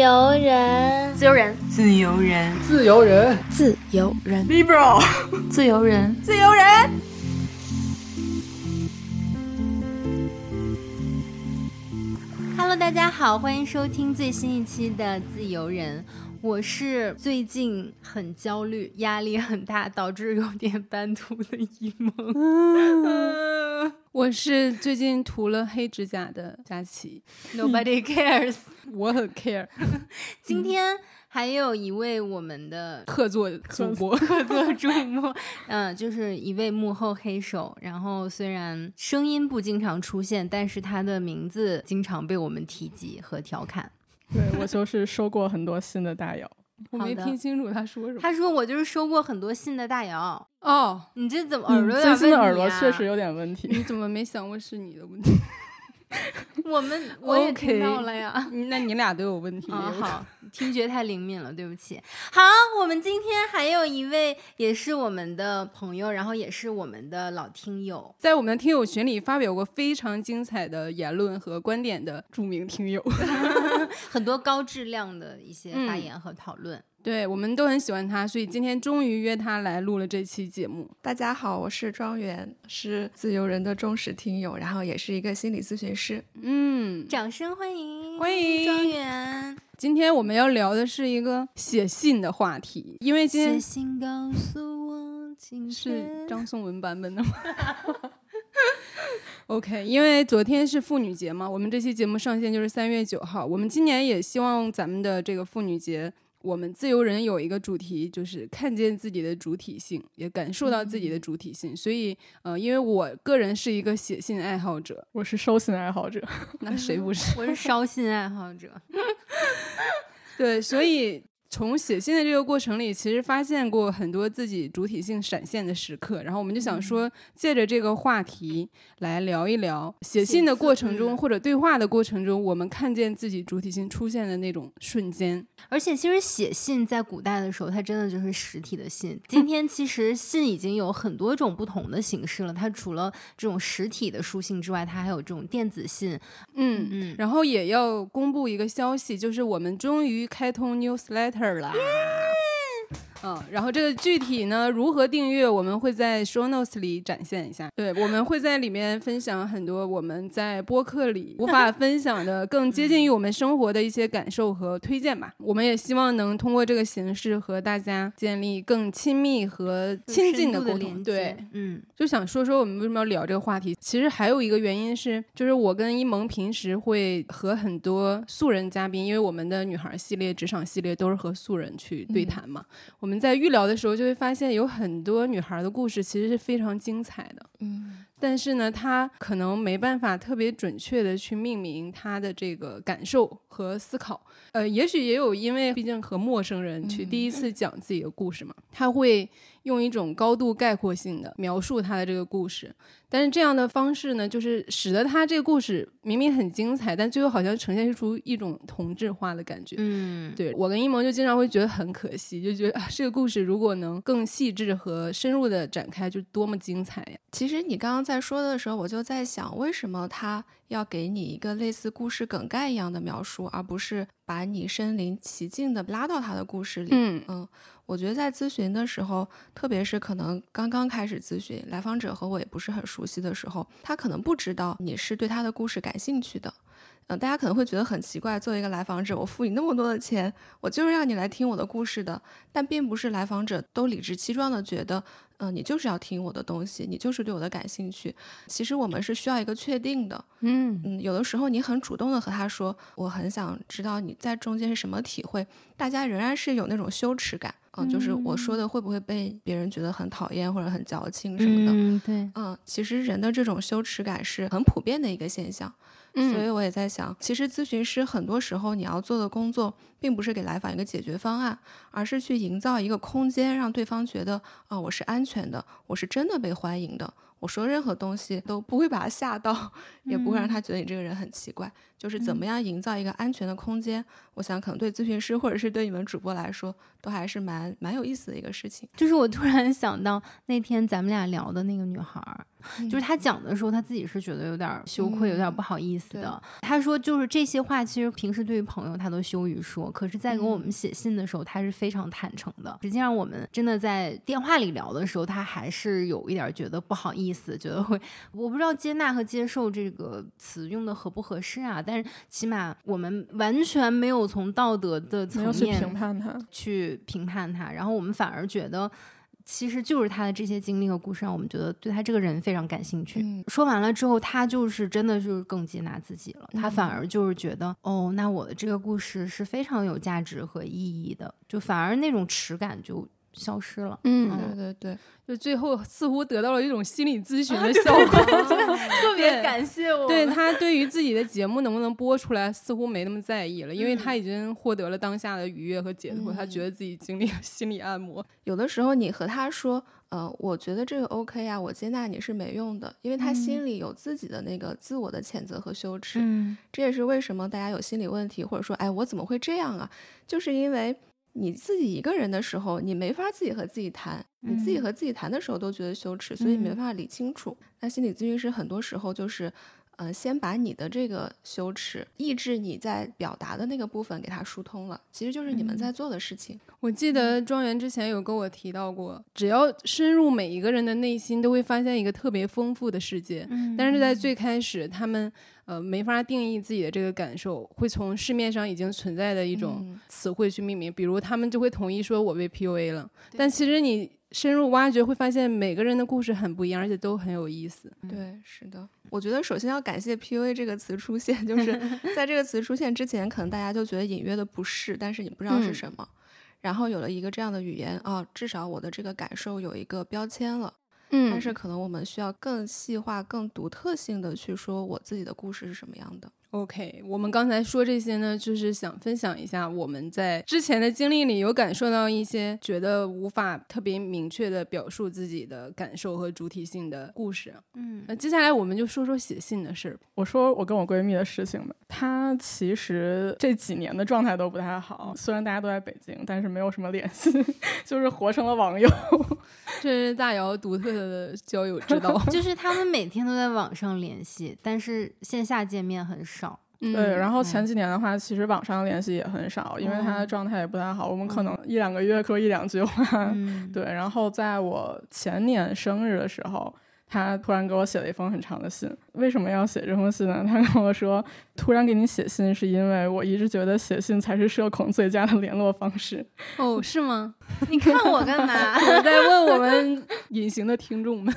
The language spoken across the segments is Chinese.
由人，自由人，自由人，自由人，自由人，liberal，自由人，自由人。Hello，大家好，欢迎收听最新一期的《自由人》。我是最近很焦虑、压力很大，导致有点半秃的一萌。我是最近涂了黑指甲的佳琪。Nobody cares，我很 care。今天还有一位我们的客座主播，客座主播，嗯，就是一位幕后黑手。然后虽然声音不经常出现，但是他的名字经常被我们提及和调侃。对我就是收过很多新的大姚，我没听清楚他说什么。他说我就是收过很多信的大姚。哦，你这怎么耳朵？最近的耳朵确实有点问题。你怎么没想过是你的问题？我们 我也听到了呀，那你俩都有问题。好，听觉太灵敏了，对不起。好，我们今天还有一位也是我们的朋友，然后也是我们的老听友，在我们的听友群里发表过非常精彩的言论和观点的著名听友，很多高质量的一些发言和讨论。对我们都很喜欢他，所以今天终于约他来录了这期节目。大家好，我是庄园，是自由人的忠实听友，然后也是一个心理咨询师。嗯，掌声欢迎，欢迎庄园。今天我们要聊的是一个写信的话题，因为今天写信告诉我，是张颂文版本的吗？OK，因为昨天是妇女节嘛，我们这期节目上线就是三月九号。我们今年也希望咱们的这个妇女节。我们自由人有一个主题，就是看见自己的主体性，也感受到自己的主体性。所以，呃，因为我个人是一个写信爱好者，我是收信爱好者，那谁不是？我是烧信爱好者。对，所以。从写信的这个过程里，其实发现过很多自己主体性闪现的时刻，然后我们就想说，借着这个话题来聊一聊写信的过程中或者对话的过程中，我们看见自己主体性出现的那种瞬间。而且，其实写信在古代的时候，它真的就是实体的信。今天其实信已经有很多种不同的形式了，它除了这种实体的书信之外，它还有这种电子信。嗯嗯。然后也要公布一个消息，就是我们终于开通 newsletter。啦。嗯，然后这个具体呢，如何订阅，我们会在 show notes 里展现一下。对，我们会在里面分享很多我们在播客里无法 分享的、更接近于我们生活的一些感受和推荐吧。我们也希望能通过这个形式和大家建立更亲密和亲近的沟通。对，嗯，就想说说我们为什么要聊这个话题。其实还有一个原因是，就是我跟一萌平时会和很多素人嘉宾，因为我们的女孩系列、职场系列都是和素人去对谈嘛，我。我们在预聊的时候就会发现，有很多女孩的故事其实是非常精彩的。嗯，但是呢，她可能没办法特别准确的去命名她的这个感受和思考。呃，也许也有，因为毕竟和陌生人去第一次讲自己的故事嘛，她会用一种高度概括性的描述他的这个故事。但是这样的方式呢，就是使得他这个故事明明很精彩，但最后好像呈现出一种同质化的感觉。嗯，对我跟一萌就经常会觉得很可惜，就觉得啊，这个故事如果能更细致和深入的展开，就多么精彩呀！其实你刚刚在说的时候，我就在想，为什么他要给你一个类似故事梗概一样的描述，而不是把你身临其境的拉到他的故事里？嗯嗯。我觉得在咨询的时候，特别是可能刚刚开始咨询，来访者和我也不是很熟悉的时候，他可能不知道你是对他的故事感兴趣的。嗯，大家可能会觉得很奇怪，作为一个来访者，我付你那么多的钱，我就是让你来听我的故事的。但并不是来访者都理直气壮的觉得，嗯，你就是要听我的东西，你就是对我的感兴趣。其实我们是需要一个确定的，嗯嗯，有的时候你很主动的和他说，我很想知道你在中间是什么体会，大家仍然是有那种羞耻感。嗯，就是我说的会不会被别人觉得很讨厌或者很矫情什么的？嗯，对，嗯，其实人的这种羞耻感是很普遍的一个现象。嗯，所以我也在想，其实咨询师很多时候你要做的工作，并不是给来访一个解决方案，而是去营造一个空间，让对方觉得啊，我是安全的，我是真的被欢迎的。我说任何东西都不会把他吓到，也不会让他觉得你这个人很奇怪。就是怎么样营造一个安全的空间，我想可能对咨询师或者是对你们主播来说，都还是蛮蛮有意思的一个事情。就是我突然想到那天咱们俩聊的那个女孩儿，就是她讲的时候，她自己是觉得有点羞愧，有点不好意思的。她说，就是这些话，其实平时对于朋友她都羞于说，可是，在给我们写信的时候，他是非常坦诚的。实际上，我们真的在电话里聊的时候，他还是有一点觉得不好意思，觉得会，我不知道接纳和接受这个词用的合不合适啊。但是，起码我们完全没有从道德的层面去评判他，去评判他，然后我们反而觉得。其实就是他的这些经历和故事，让我们觉得对他这个人非常感兴趣。说完了之后，他就是真的就是更接纳自己了。他反而就是觉得，哦，那我的这个故事是非常有价值和意义的，就反而那种耻感就消失了。嗯，对对对。就最后似乎得到了一种心理咨询的效果，特别感谢我。对他对于自己的节目能不能播出来，似乎没那么在意了，因为他已经获得了当下的愉悦和解脱，他觉得自己经历了心理按摩。有的时候你和他说，呃，我觉得这个 OK 啊，我接纳你是没用的，因为他心里有自己的那个自我的谴责和羞耻。嗯，这也是为什么大家有心理问题，或者说，哎，我怎么会这样啊？就是因为。你自己一个人的时候，你没法自己和自己谈，你自己和自己谈的时候都觉得羞耻，所以没办法理清楚。那心理咨询师很多时候就是，呃，先把你的这个羞耻、抑制你在表达的那个部分给它疏通了，其实就是你们在做的事情。我记得庄园之前有跟我提到过，只要深入每一个人的内心，都会发现一个特别丰富的世界。但是在最开始，他们。呃，没法定义自己的这个感受，会从市面上已经存在的一种词汇去命名，比如他们就会统一说我被 PUA 了。但其实你深入挖掘，会发现每个人的故事很不一样，而且都很有意思。对，是的。我觉得首先要感谢 PUA 这个词出现，就是 在这个词出现之前，可能大家就觉得隐约的不适，但是你不知道是什么。然后有了一个这样的语言啊，至少我的这个感受有一个标签了。嗯，但是可能我们需要更细化、更独特性的去说我自己的故事是什么样的。OK，我们刚才说这些呢，就是想分享一下我们在之前的经历里有感受到一些觉得无法特别明确的表述自己的感受和主体性的故事。嗯，那接下来我们就说说写信的事儿。我说我跟我闺蜜的事情吧。她其实这几年的状态都不太好，虽然大家都在北京，但是没有什么联系，就是活成了网友。这是大姚独特的交友之道，就是他们每天都在网上联系，但是线下见面很少。对，然后前几年的话，其实网上联系也很少，因为他的状态也不太好。我们可能一两个月说一两句话。对，然后在我前年生日的时候。他突然给我写了一封很长的信，为什么要写这封信呢？他跟我说，突然给你写信是因为我一直觉得写信才是社恐最佳的联络方式。哦，是吗？你看我干嘛？我在问我们隐形的听众们。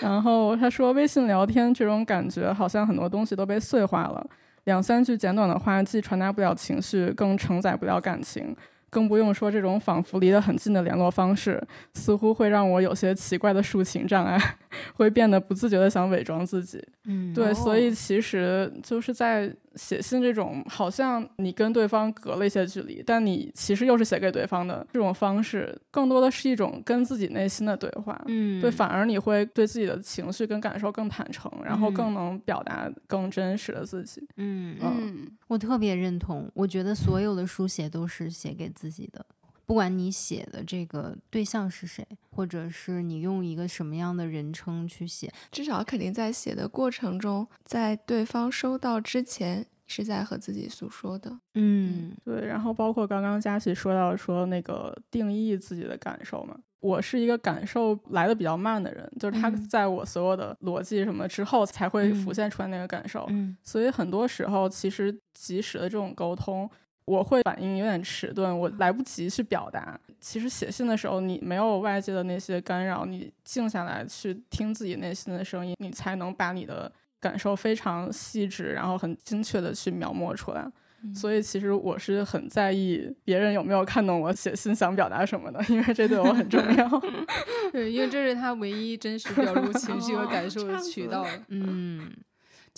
然后他说，微信聊天这种感觉好像很多东西都被碎化了，两三句简短的话既传达不了情绪，更承载不了感情。更不用说这种仿佛离得很近的联络方式，似乎会让我有些奇怪的抒情障碍，会变得不自觉的想伪装自己。嗯，对，所以其实就是在。写信这种好像你跟对方隔了一些距离，但你其实又是写给对方的这种方式，更多的是一种跟自己内心的对话。嗯，对，反而你会对自己的情绪跟感受更坦诚，然后更能表达更真实的自己。嗯嗯，我特别认同，我觉得所有的书写都是写给自己的。不管你写的这个对象是谁，或者是你用一个什么样的人称去写，至少肯定在写的过程中，在对方收到之前是在和自己诉说的。嗯，对。然后包括刚刚佳琪说到说那个定义自己的感受嘛，我是一个感受来的比较慢的人，就是他在我所有的逻辑什么之后才会浮现出来那个感受。嗯，所以很多时候其实及时的这种沟通。我会反应有点迟钝，我来不及去表达。其实写信的时候，你没有外界的那些干扰，你静下来去听自己内心的声音，你才能把你的感受非常细致，然后很精确的去描摹出来。所以，其实我是很在意别人有没有看懂我写信想表达什么的，因为这对我很重要。对，因为这是他唯一真实表露情绪和感受的渠道。嗯。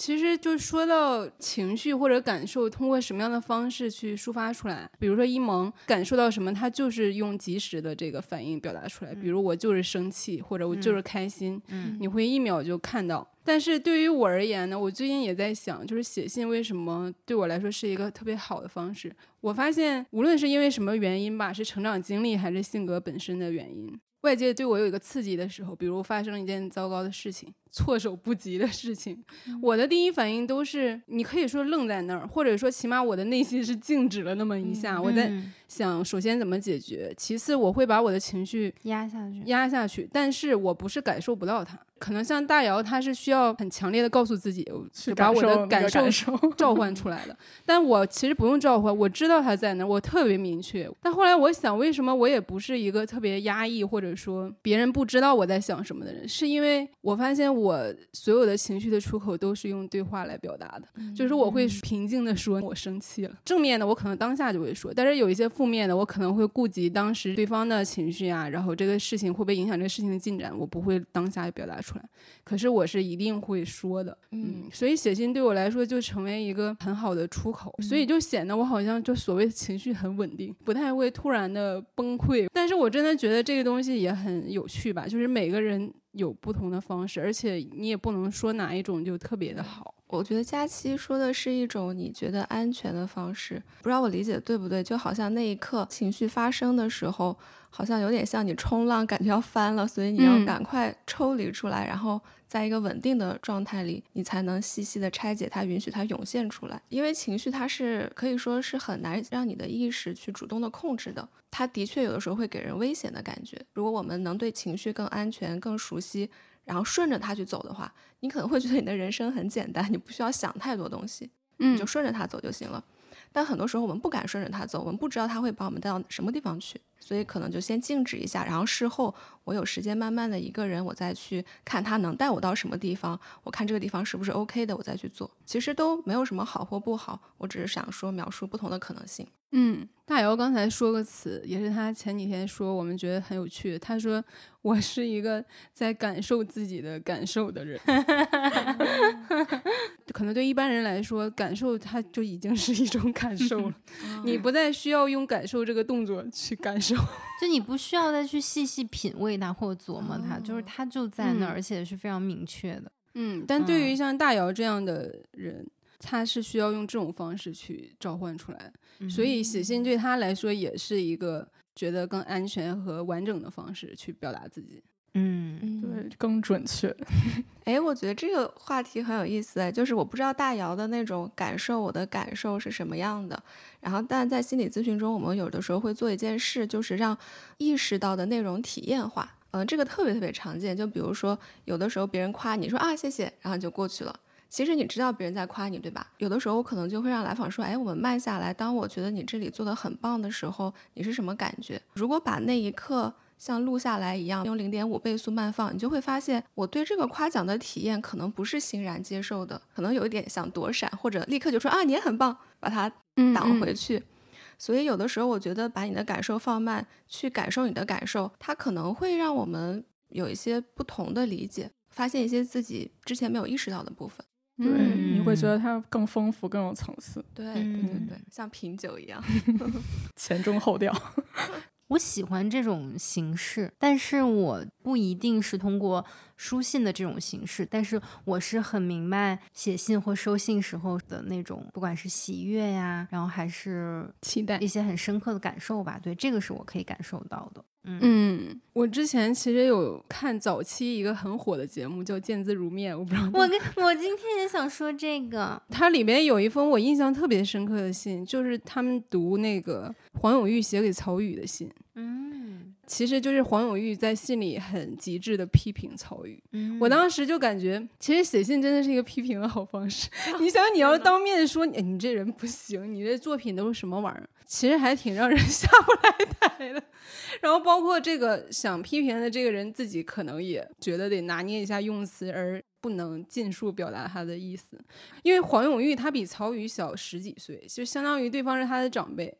其实就说到情绪或者感受，通过什么样的方式去抒发出来？比如说一萌感受到什么，他就是用及时的这个反应表达出来。比如我就是生气，或者我就是开心，你会一秒就看到。但是对于我而言呢，我最近也在想，就是写信为什么对我来说是一个特别好的方式？我发现无论是因为什么原因吧，是成长经历还是性格本身的原因。外界对我有一个刺激的时候，比如发生一件糟糕的事情、措手不及的事情，我的第一反应都是，你可以说愣在那儿，或者说起码我的内心是静止了那么一下，我在嗯想，首先怎么解决，其次我会把我的情绪压下去，压下去，但是我不是感受不到它，可能像大姚，他是需要很强烈的告诉自己，去把我的感受召唤出来的。但我其实不用召唤，我知道他在那儿，我特别明确。但后来我想，为什么我也不是一个特别压抑，或者说别人不知道我在想什么的人？是因为我发现我所有的情绪的出口都是用对话来表达的，就是我会平静的说我生气了，正面的我可能当下就会说，但是有一些负面的，我可能会顾及当时对方的情绪啊，然后这个事情会不会影响这个事情的进展，我不会当下就表达出来。可是我是一定会说的，嗯，所以写信对我来说就成为一个很好的出口，所以就显得我好像就所谓的情绪很稳定，不太会突然的崩溃。但是我真的觉得这个东西也很有趣吧，就是每个人有不同的方式，而且你也不能说哪一种就特别的好。我觉得佳期说的是一种你觉得安全的方式，不知道我理解对不对？就好像那一刻情绪发生的时候，好像有点像你冲浪，感觉要翻了，所以你要嗯赶快抽离出来，然后在一个稳定的状态里，你才能细细的拆解它，允许它涌现出来。因为情绪它是可以说是很难让你的意识去主动的控制的，它的确有的时候会给人危险的感觉。如果我们能对情绪更安全、更熟悉，然后顺着它去走的话，你可能会觉得你的人生很简单，你不需要想太多东西，嗯你就顺着它走就行了。但很多时候我们不敢顺着它走，我们不知道它会把我们带到什么地方去，所以可能就先静止一下，然后事后我有时间慢慢的一个人，我再去看它能带我到什么地方，我看这个地方是不是 OK 的，我再去做。其实都没有什么好或不好，我只是想说描述不同的可能性。嗯，大姚刚才说个词，也是他前几天说，我们觉得很有趣。他说：“我是一个在感受自己的感受的人。”可能对一般人来说，感受它就已经是一种感受了，你不再需要用感受这个动作去感受。就你不需要再去细细品味它或琢磨它，就是哦它就在那儿，嗯而且是非常明确的。嗯，但对于嗯像大姚这样的人，他是需要用这种方式去召唤出来，所以写信对他来说也是一个觉得更安全和完整的方式去表达自己。嗯，嗯，对，更准确。哎，我觉得这个话题很有意思哎，就是我不知道大姚的那种感受，我的感受是什么样的。然后，但在心理咨询中，我们有的时候会做一件事，就是让意识到的内容体验化。嗯、这个特别特别常见。就比如说，有的时候别人夸你说啊谢谢，然后你就过去了。其实你知道别人在夸你，对吧？有的时候我可能就会让来访说，哎，我们慢下来。当我觉得你这里做的很棒的时候，你是什么感觉？如果把那一刻像录下来一样，用零点五倍速慢放，你就会发现我对这个夸奖的体验可能不是欣然接受的，可能有一点想躲闪，或者立刻就说啊你也很棒，把它嗯挡回去。所以有的时候，我觉得把你的感受放慢，去感受你的感受，它可能会让我们有一些不同的理解，发现一些自己之前没有意识到的部分。对，嗯你会觉得它更丰富、更有层次，对对对嗯对，像品酒一样。前中后调。我喜欢这种形式，但是我不一定是通过书信的这种形式，但是我是很明白写信或收信时候的那种，不管是喜悦呀，然后还是期待一。些很深刻的感受吧。对，这个是我可以感受到的。嗯嗯，我之前其实有看早期一个很火的节目叫《见字如面》，我不知道我跟我今天也想说这个，它里面有一封我印象特别深刻的信，就是他们读那个黄永玉写给曹禺的信。嗯其实就是黄永玉在信里很极致的批评曹禺。嗯，我当时就感觉，其实写信真的是一个批评的好方式。你想，你要当面说你，哎你这人不行，你这作品都是什么玩意儿，其实还挺让人 下不来台的。然后包括这个想批评的这个人自己，可能也觉得得拿捏一下用词，而不能尽数表达他的意思。因为黄永玉他比曹禺小十几岁，就相当于对方是他的长辈，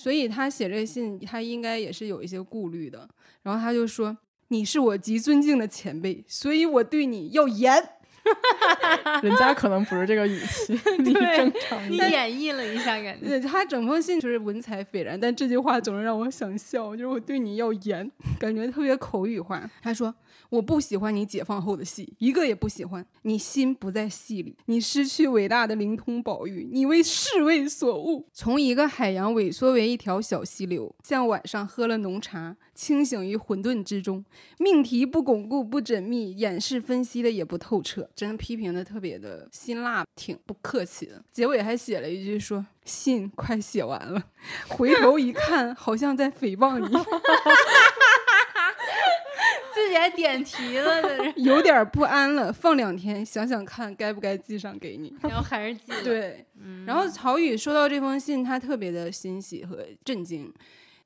所以他写这信，他应该也是有一些顾虑的。然后他就说：“你是我极尊敬的前辈，所以我对你要严。”人家可能不是这个语气，你对正常你。演绎了一下，感觉对他整封信就是文采斐然，但这句话总是让我想笑，就是我对你要严，感觉特别口语化。他说：“我不喜欢你解放后的戏，一个也不喜欢。你心不在戏里，你失去伟大的灵通宝玉，你为世味所误，从一个海洋萎缩为一条小溪流，像晚上喝了浓茶，清醒于混沌之中。命题不巩固、不缜密，演示分析的也不透彻，真批评的特别的辛辣，挺不客气的。结尾还写了一句说：“信快写完了，回头一看，好像在诽谤你，自己还点题了，有点不安了。放两天，想想看该不该寄上给你。”然后还是寄了。对，然后曹宇收到这封信，他特别的欣喜和震惊。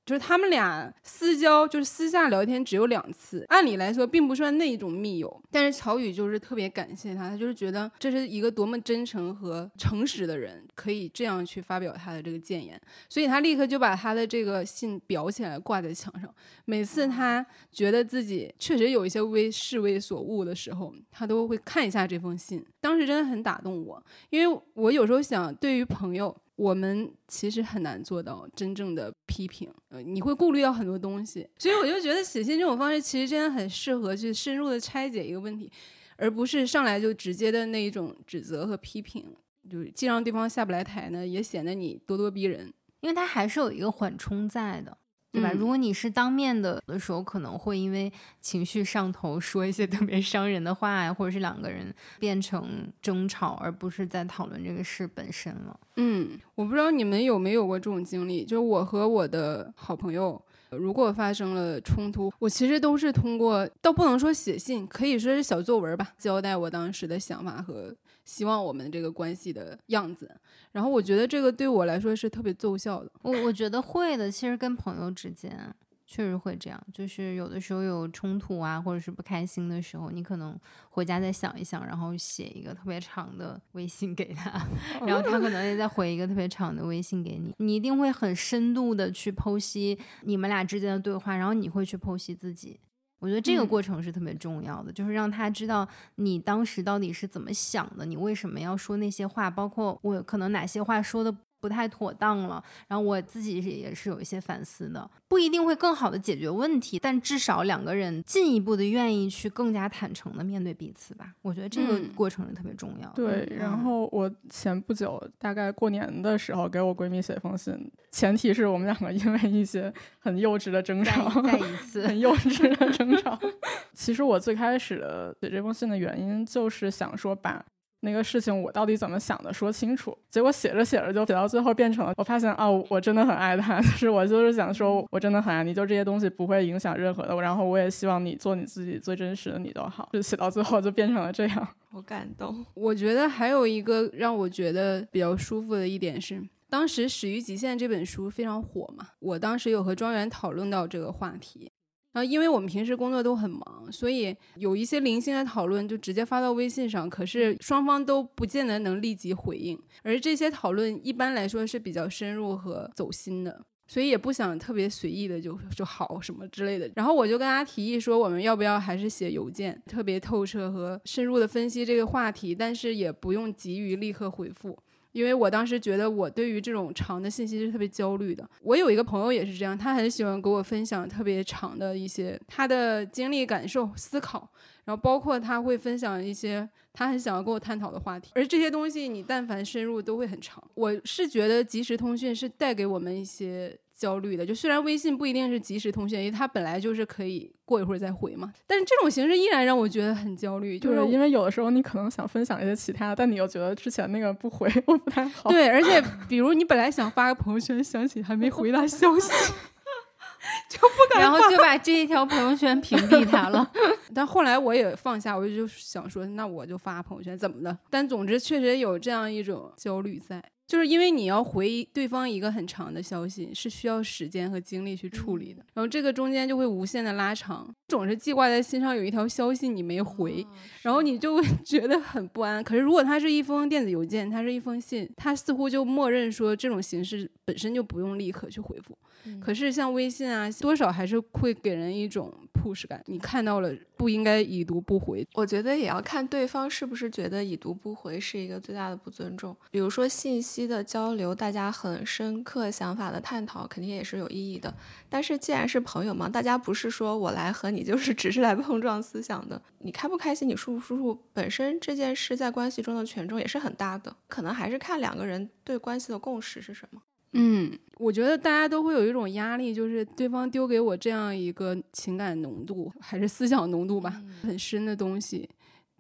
就是他们俩私交，就是私下聊天只有两次，按理来说并不算那种密友。但是曹宇就是特别感谢他，他就是觉得这是一个多么真诚和诚实的人，可以这样去发表他的这个谏言，所以他立刻就把他的这个信裱起来挂在墙上。每次他觉得自己确实有一些为世为所误的时候，他都会看一下这封信。当时真的很打动我，因为我有时候想，对于朋友，我们其实很难做到真正的批评，呃，你会顾虑到很多东西，所以我就觉得写信这种方式其实真的很适合去深入的拆解一个问题，而不是上来就直接的那一种指责和批评，就是既让对方下不来台呢，也显得你咄咄逼人。因为他还是有一个缓冲在的，对吧？嗯如果你是当面的的时候，可能会因为情绪上头说一些特别伤人的话呀，或者是两个人变成争吵，而不是在讨论这个事本身了。嗯，我不知道你们有没有过这种经历，就是我和我的好朋友。如果发生了冲突，我其实都是通过，倒不能说写信，可以说是小作文吧，交代我当时的想法和希望我们这个关系的样子。然后我觉得这个对我来说是特别奏效的。我我觉得会的，其实跟朋友之间确实会这样，就是有的时候有冲突啊，或者是不开心的时候，你可能回家再想一想，然后写一个特别长的微信给他，然后他可能也再回一个特别长的微信给你，你一定会很深度的去剖析你们俩之间的对话，然后你会去剖析自己。我觉得这个嗯。过程是特别重要的，就是让他知道你当时到底是怎么想的，你为什么要说那些话，包括我可能哪些话说的不太妥当了，然后我自己也是有一些反思的，不一定会更好的解决问题，但至少两个人进一步的愿意去更加坦诚的面对彼此吧。我觉得这个嗯过程是特别重要的。对，然后我前不久大概过年的时候给我闺蜜写封信，前提是我们两个因为一些很幼稚的争吵，再一 次很幼稚的争吵。其实我最开始的写这封信的原因，就是想说把那个事情我到底怎么想的说清楚。结果写着写着就写到最后变成了，我发现哦，我真的很爱他，就是我就是想说我真的很爱你，就这些东西不会影响任何的。然后我也希望你做你自己最真实的你都好。就写到最后就变成了这样。好感动。我觉得还有一个让我觉得比较舒服的一点是，当时《始于极限》这本书非常火嘛，我当时有和庄园讨论到这个话题。然后，因为我们平时工作都很忙，所以有一些零星的讨论就直接发到微信上，可是双方都不见得能立即回应。而这些讨论一般来说是比较深入和走心的，所以也不想特别随意的就就好什么之类的。然后我就跟他提议说，我们要不要还是写邮件，特别透彻和深入的分析这个话题，但是也不用急于立刻回复。因为我当时觉得我对于这种长的信息是特别焦虑的。我有一个朋友也是这样，他很喜欢给我分享特别长的一些他的经历、感受、思考，然后包括他会分享一些他很想要跟我探讨的话题。而这些东西你但凡深入都会很长。我是觉得即时通讯是带给我们一些焦虑的，就虽然微信不一定是即时通讯，因为它本来就是可以过一会儿再回嘛，但是这种形式依然让我觉得很焦虑，就是，因为有的时候你可能想分享一些其他的，但你又觉得之前那个不回 我不太好。对，而且比如你本来想发个朋友圈，想起还没回他消息，就不敢然后就把这一条朋友圈屏蔽他了。但后来我也放下，我就想说，那我就发朋友圈，怎么的？但总之确实有这样一种焦虑在。就是因为你要回对方一个很长的消息，是需要时间和精力去处理的，然后这个中间就会无限的拉长，总是记挂在心上有一条消息你没回，然后你就会 觉得很不安。可是如果它是一封电子邮件，它是一封信，它似乎就默认说这种形式本身就不用立刻去回复。可是像微信啊，多少还是会给人一种 push 感，你看到了不应该已读不回。我觉得也要看对方是不是觉得已读不回是一个最大的不尊重。比如说信息的交流，大家很深刻想法的探讨，肯定也是有意义的。但是既然是朋友嘛，大家不是说我来和你就是只是来碰撞思想的。你开不开心，你舒不舒服，本身这件事在关系中的权重也是很大的。可能还是看两个人对关系的共识是什么。嗯，我觉得大家都会有一种压力，就是对方丢给我这样一个情感浓度还是思想浓度吧，很深的东西，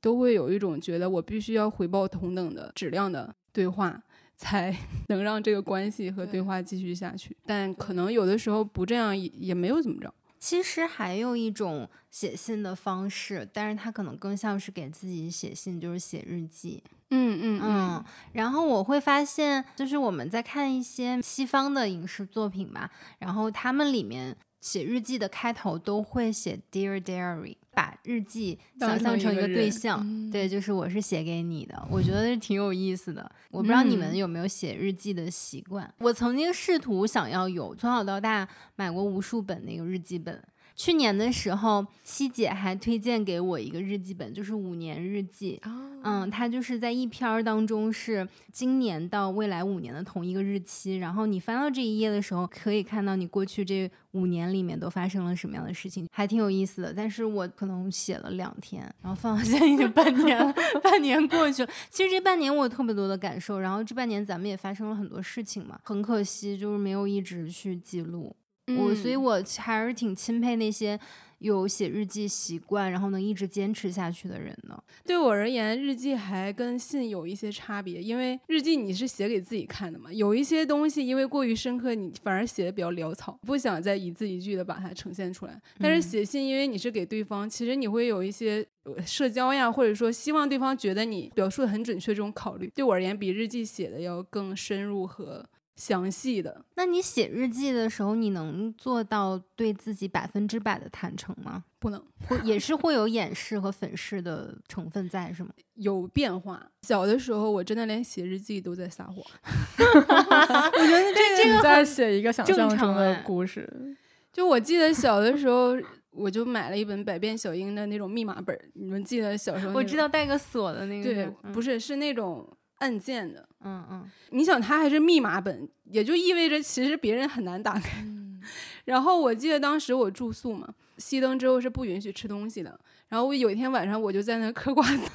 都会有一种觉得我必须要回报同等的质量的对话，才 能让这个关系和对话继续下去。但可能有的时候不这样也也没有怎么着。其实还有一种写信的方式，但是他可能更像是给自己写信，就是写日记。嗯嗯嗯，然后我会发现，就是我们在看一些西方的影视作品吧，然后他们里面写日记的开头都会写 Dear Diary，把日记想象成一个对象，对，就是我是写给你的，我觉得挺有意思的。我不知道你们有没有写日记的习惯，我曾经试图想要有，从小到大买过无数本那个日记本。去年的时候，七姐还推荐给我一个日记本，就是五年日记。嗯，它就是在一篇儿当中是今年到未来五年的同一个日期，然后你翻到这一页的时候，可以看到你过去这五年里面都发生了什么样的事情，还挺有意思的。但是我可能写了两天，然后放到现在已经半年了，半年过去了。其实这半年我有特别多的感受，然后这半年咱们也发生了很多事情嘛，很可惜就是没有一直去记录。我所以，我还是挺钦佩那些有写日记习惯，然后能一直坚持下去的人呢。对我而言，日记还跟信有一些差别，因为日记你是写给自己看的嘛，有一些东西因为过于深刻，你反而写的比较潦草，不想再一字一句的把它呈现出来。但是写信，因为你是给对方，其实你会有一些社交呀，或者说希望对方觉得你表述的很准确这种考虑。对我而言，比日记写的要更深入和。详细的，那你写日记的时候，你能做到对自己百分之百的坦诚吗？不能，会也是会有掩饰和粉饰的成分在，是吗？有变化。小的时候，我真的连写日记都在撒谎。我觉得这个在写一个想象中的故事。就我记得小的时候，我就买了一本《百变小樱》的那种密码本。你们记得小时候？我知道带个锁的那个。对，不是，是那种。按键的，嗯嗯，你想它还是密码本，也就意味着其实别人很难打开。然后我记得当时我住宿嘛，熄灯之后是不允许吃东西的。然后我有一天晚上我就在那嗑瓜子，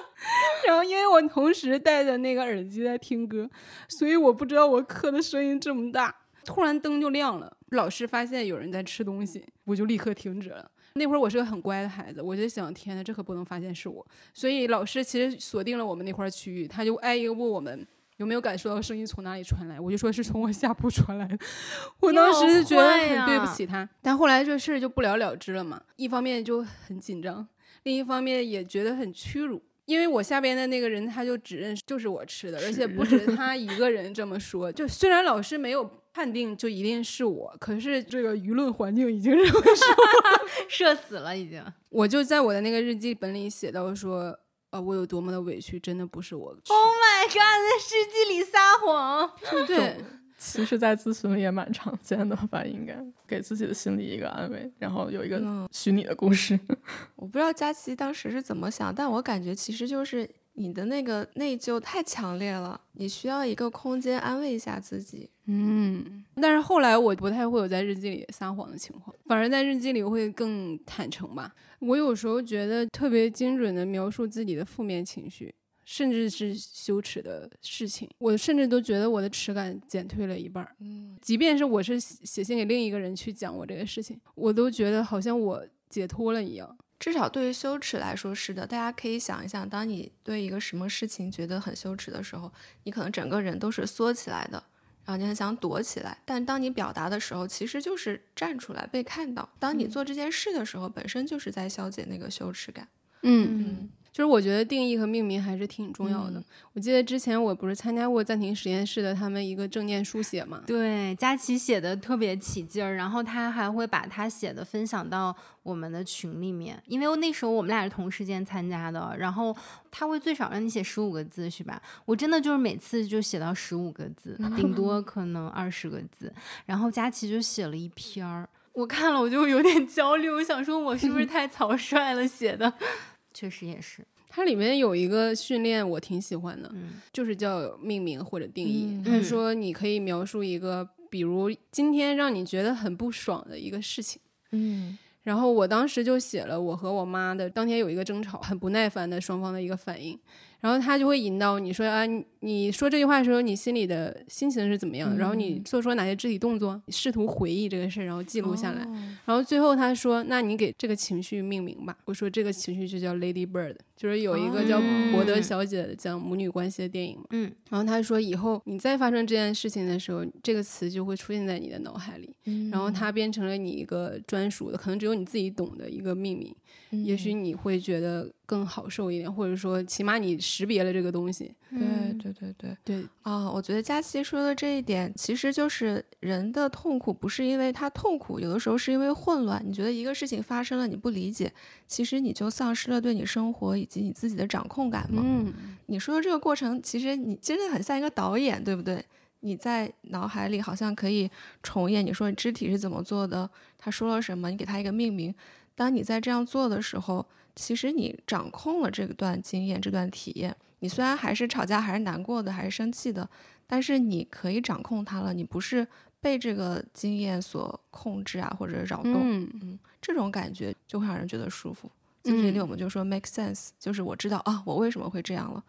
然后因为我同时戴着那个耳机在听歌，所以我不知道我嗑的声音这么大。突然灯就亮了，老师发现有人在吃东西，我就立刻停止了。那会儿我是个很乖的孩子，我就想，天呐，这可不能发现是我。所以老师其实锁定了我们那块区域，他就挨一个问我们有没有感受到声音从哪里传来，我就说是从我下铺传来的。我当时就觉得很对不起他，但后来这事儿就不了了之了嘛。一方面就很紧张，另一方面也觉得很屈辱。因为我下边的那个人，他就只认识就是我吃的，而且不止他一个人这么说。就虽然老师没有判定就一定是我，可是这个舆论环境已经认为是我 社死了，已经。我就在我的那个日记本里写到说，呃，我有多么的委屈，真的不是我。Oh my god，在日记里撒谎，对。其实，在咨询里也蛮常见的吧，应该给自己的心理一个安慰，然后有一个虚拟的故事。我不知道佳琪当时是怎么想，但我感觉其实就是你的那个内疚太强烈了，你需要一个空间安慰一下自己。嗯，但是后来我不太会有在日记里撒谎的情况，反而在日记里会更坦诚吧。我有时候觉得特别精准的描述自己的负面情绪。甚至是羞耻的事情，我甚至都觉得我的耻感减退了一半儿。嗯，即便是我是写信给另一个人去讲我这个事情，我都觉得好像我解脱了一样。至少对于羞耻来说是的。大家可以想一想，当你对一个什么事情觉得很羞耻的时候，你可能整个人都是缩起来的，然后你很想躲起来。但当你表达的时候，其实就是站出来被看到。当你做这件事的时候，本身就是在消解那个羞耻感。嗯，就是我觉得定义和命名还是挺重要的。嗯我记得之前我不是参加过暂停实验室的他们一个正念书写嘛，对，佳琪写的特别起劲儿，然后他还会把他写的分享到我们的群里面，因为那时候我们俩是同时间参加的，然后他会最少让你写十五个字是吧？我真的就是每次就写到十五个字，顶多 可能二十个字，然后佳琪就写了一篇儿，我看了我就有点焦虑，我想说我是不是 太草率了写的？确实也是，它里面有一个训练我挺喜欢的，嗯就是叫命名或者定义。嗯他说你可以描述一个，比如今天让你觉得很不爽的一个事情。嗯然后我当时就写了我和我妈的当天有一个争吵，很不耐烦的双方的一个反应。然后他就会引导你说啊，你你说这句话的时候，你心里的心情是怎么样？然后你做出哪些肢体动作？试图回忆这个事儿，然后记录下来。哦然后最后他说：“那你给这个情绪命名吧。”我说这个情绪就叫 Lady Bird，就是有一个叫伯德小姐的讲母女关系的电影嘛。嗯然后他说以后你再发生这件事情的时候，这个词就会出现在你的脑海里，然后它变成了你一个专属的，可能只有你自己懂的一个秘密。也许你会觉得更好受一点，或者说起码你识别了这个东西。对对对对对，啊、我觉得佳琪说的这一点，其实就是人的痛苦不是因为他痛苦，有的时候是因为混乱。你觉得一个事情发生了，你不理解，其实你就丧失了对你生活以及你自己的掌控感嘛。嗯，你说的这个过程，其实你真的很像一个导演，对不对？你在脑海里好像可以重演，你说你肢体是怎么做的，他说了什么，你给他一个命名。当你在这样做的时候，其实你掌控了这段经验、这段体验。你虽然还是吵架，还是难过的，还是生气的，但是你可以掌控它了。你不是被这个经验所控制啊，或者扰动。嗯嗯这种感觉就会让人觉得舒服。咨询里嗯我们就说 make sense，、就是我知道啊，我为什么会这样了。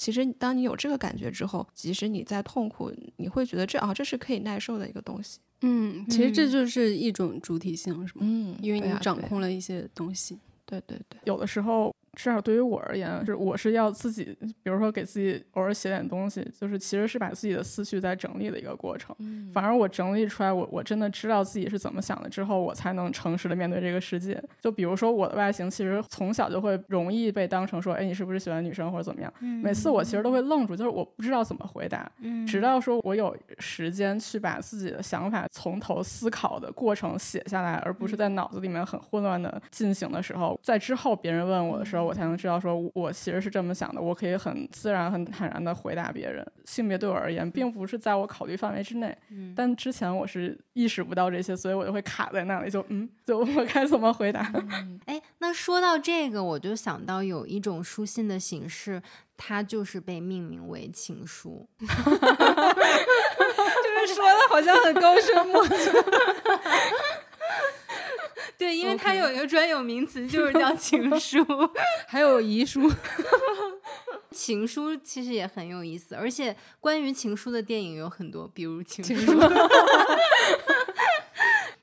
其实当你有这个感觉之后，即使你在痛苦，你会觉得这啊，这是可以耐受的一个东西。嗯，其实这就是一种主体性，是吗？嗯因为你掌控了一些东西。对对对，有的时候，至少对于我而言，是我是要自己，比如说给自己偶尔写点东西，就是其实是把自己的思绪在整理的一个过程。嗯反而我整理出来，我我真的知道自己是怎么想的之后，我才能诚实的面对这个世界。就比如说我的外形，其实从小就会容易被当成说，哎，你是不是喜欢女生或者怎么样？每次我其实都会愣住，就是我不知道怎么回答。嗯直到说我有时间去把自己的想法从头思考的过程写下来，而不是在脑子里面很混乱的进行的时候，在之后别人问我的时候，我才能知道说我其实是这么想的，我可以很自然、很坦然的回答别人。性别对我而言，并不是在我考虑范围之内，嗯但之前我是意识不到这些，所以我就会卡在那里，就嗯，就我该怎么回答？哎，那说到这个，我就想到有一种书信的形式，它就是被命名为情书。就是说的好像很高深莫测。对，因为它有一个专有名词，就是叫情 书。还有遗书，情书其实也很有意思，而且关于情书的电影有很多，比如情书。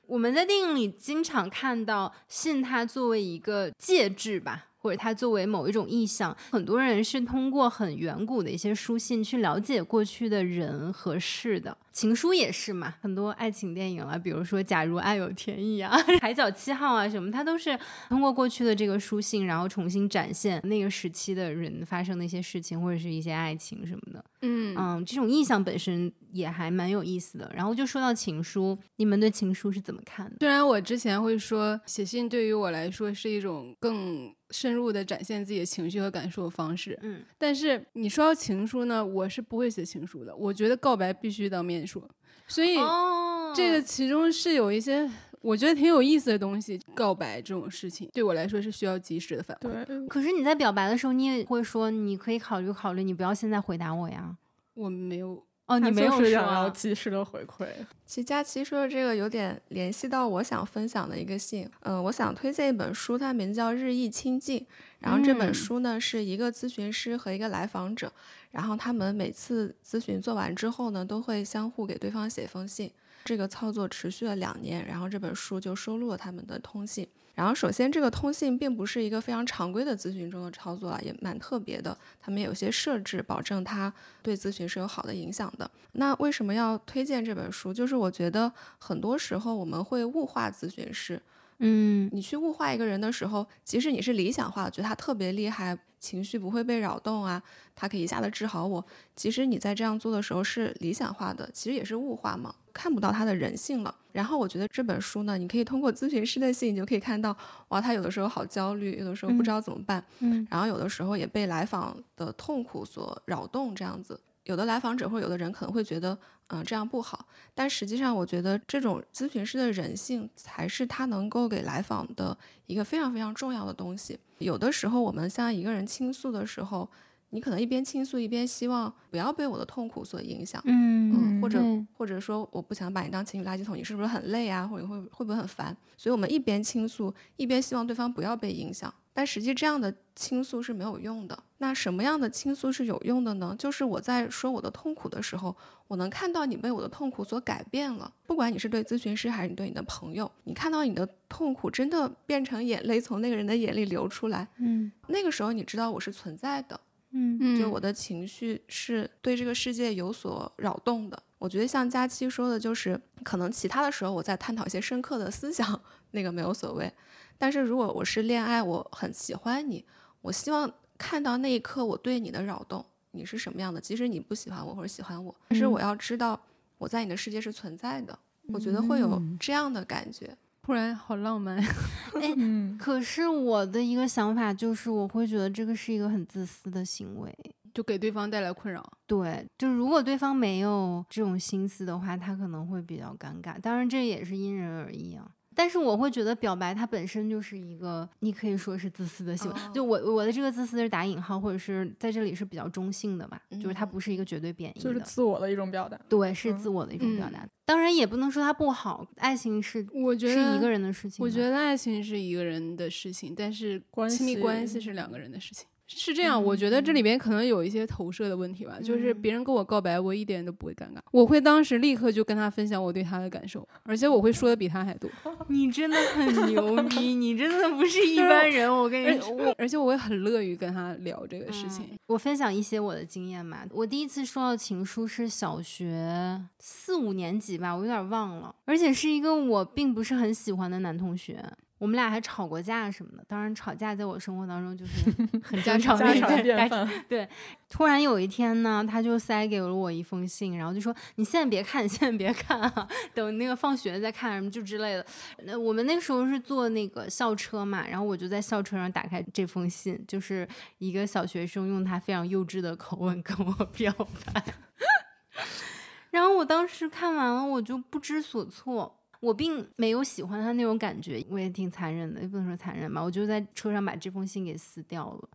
我们在电影里经常看到信，它作为一个介质吧，或者它作为某一种意象，很多人是通过很远古的一些书信去了解过去的人和事的。情书也是嘛，很多爱情电影啊，比如说《假如爱有天意》啊，《海角七号》啊什么，它都是通过过去的这个书信，然后重新展现那个时期的人发生的一些事情，或者是一些爱情什么的。嗯嗯，这种意象本身也还蛮有意思的。然后就说到情书，你们对情书是怎么看的？虽然我之前会说写信对于我来说是一种更深入的展现自己的情绪和感受的方式，嗯，但是你说到情书呢，我是不会写情书的。我觉得告白必须当面说，所以哦这个其中是有一些我觉得挺有意思的东西。告白这种事情对我来说是需要及时的反馈。对，可是你在表白的时候，你也会说，你可以考虑考虑，你不要现在回答我呀。我没有，哦，你没有说想要啊及时的回馈。其实佳琪说的这个有点联系到我想分享的一个信，嗯、我想推荐一本书，它名字叫《日益亲近》。然后这本嗯书呢是一个咨询师和一个来访者，然后他们每次咨询做完之后呢，都会相互给对方写封信。这个操作持续了两年，然后这本书就收录了他们的通信。然后，首先这个通信并不是一个非常常规的咨询中的操作啊，也蛮特别的。他们有些设置，保证它对咨询是有好的影响的。那为什么要推荐这本书？就是我觉得很多时候我们会物化咨询师，嗯你去物化一个人的时候，即使你是理想化的，觉得他特别厉害，情绪不会被扰动啊，他可以一下子治好我。其实你在这样做的时候是理想化的，其实也是物化嘛，看不到他的人性了。然后我觉得这本书呢，你可以通过咨询师的信，你就可以看到，哇，他有的时候好焦虑，有的时候不知道怎么办，嗯然后有的时候也被来访的痛苦所扰动，这样子。有的来访者或者有的人可能会觉得，嗯、这样不好。但实际上，我觉得这种咨询师的人性才是他能够给来访的一个非常非常重要的东西。有的时候，我们向一个人倾诉的时候，你可能一边倾诉一边希望不要被我的痛苦所影响，嗯嗯，或者或者说我不想把你当情绪垃圾桶，你是不是很累啊？或者会会不会很烦？所以我们一边倾诉，一边希望对方不要被影响。但实际这样的倾诉是没有用的。那什么样的倾诉是有用的呢？就是我在说我的痛苦的时候，我能看到你被我的痛苦所改变了。不管你是对咨询师还是你对你的朋友，你看到你的痛苦真的变成眼泪从那个人的眼里流出来，嗯那个时候你知道我是存在的。嗯嗯就我的情绪是对这个世界有所扰动的。我觉得像佳期说的，就是可能其他的时候我在探讨一些深刻的思想，那个没有所谓。但是如果我是恋爱，我很喜欢你，我希望看到那一刻我对你的扰动，你是什么样的，即使你不喜欢我或者喜欢我，但是我要知道我在你的世界是存在的。我觉得会有这样的感觉。突然好浪漫。嗯，可是我的一个想法就是，我会觉得这个是一个很自私的行为。就给对方带来困扰。对，就如果对方没有这种心思的话，他可能会比较尴尬。当然，这也是因人而异啊。但是我会觉得表白它本身就是一个，你可以说是自私的行为。哦就我我的这个自私是打引号，或者是在这里是比较中性的吧，就是它嗯不是一个绝对贬义的。就是自我的一种表达。对，是嗯自我的一种表嗯达。当然也不能说它不好，爱情是我觉得是一个人的事情。我觉得爱情是一个人的事情，但是关亲密关系是两个人的事情。是这样，我觉得这里边可能有一些投射的问题吧。就是别人跟我告白，我一点都不会尴尬，我会当时立刻就跟他分享我对他的感受，而且我会说的比他还多。你真的很牛逼，你真的不是一般人。我跟你说，我而且我也很乐于跟他聊这个事情。嗯我分享一些我的经验吧。我第一次收到情书是小学四五年级吧，我有点忘了，而且是一个我并不是很喜欢的男同学。我们俩还吵过架什么的，当然吵架在我生活当中就是 很正常的家常一件便饭。突然有一天呢，他就塞给了我一封信，然后就说：“你现在别看，你现在别看啊，等那个放学再看什么就之类的。”那我们那时候是坐那个校车嘛，然后我就在校车上打开这封信，就是一个小学生用他非常幼稚的口吻跟我表白。然后我当时看完了，我就不知所措。我并没有喜欢他那种感觉，我也挺残忍的，也不能说残忍吧，我就在车上把这封信给撕掉了。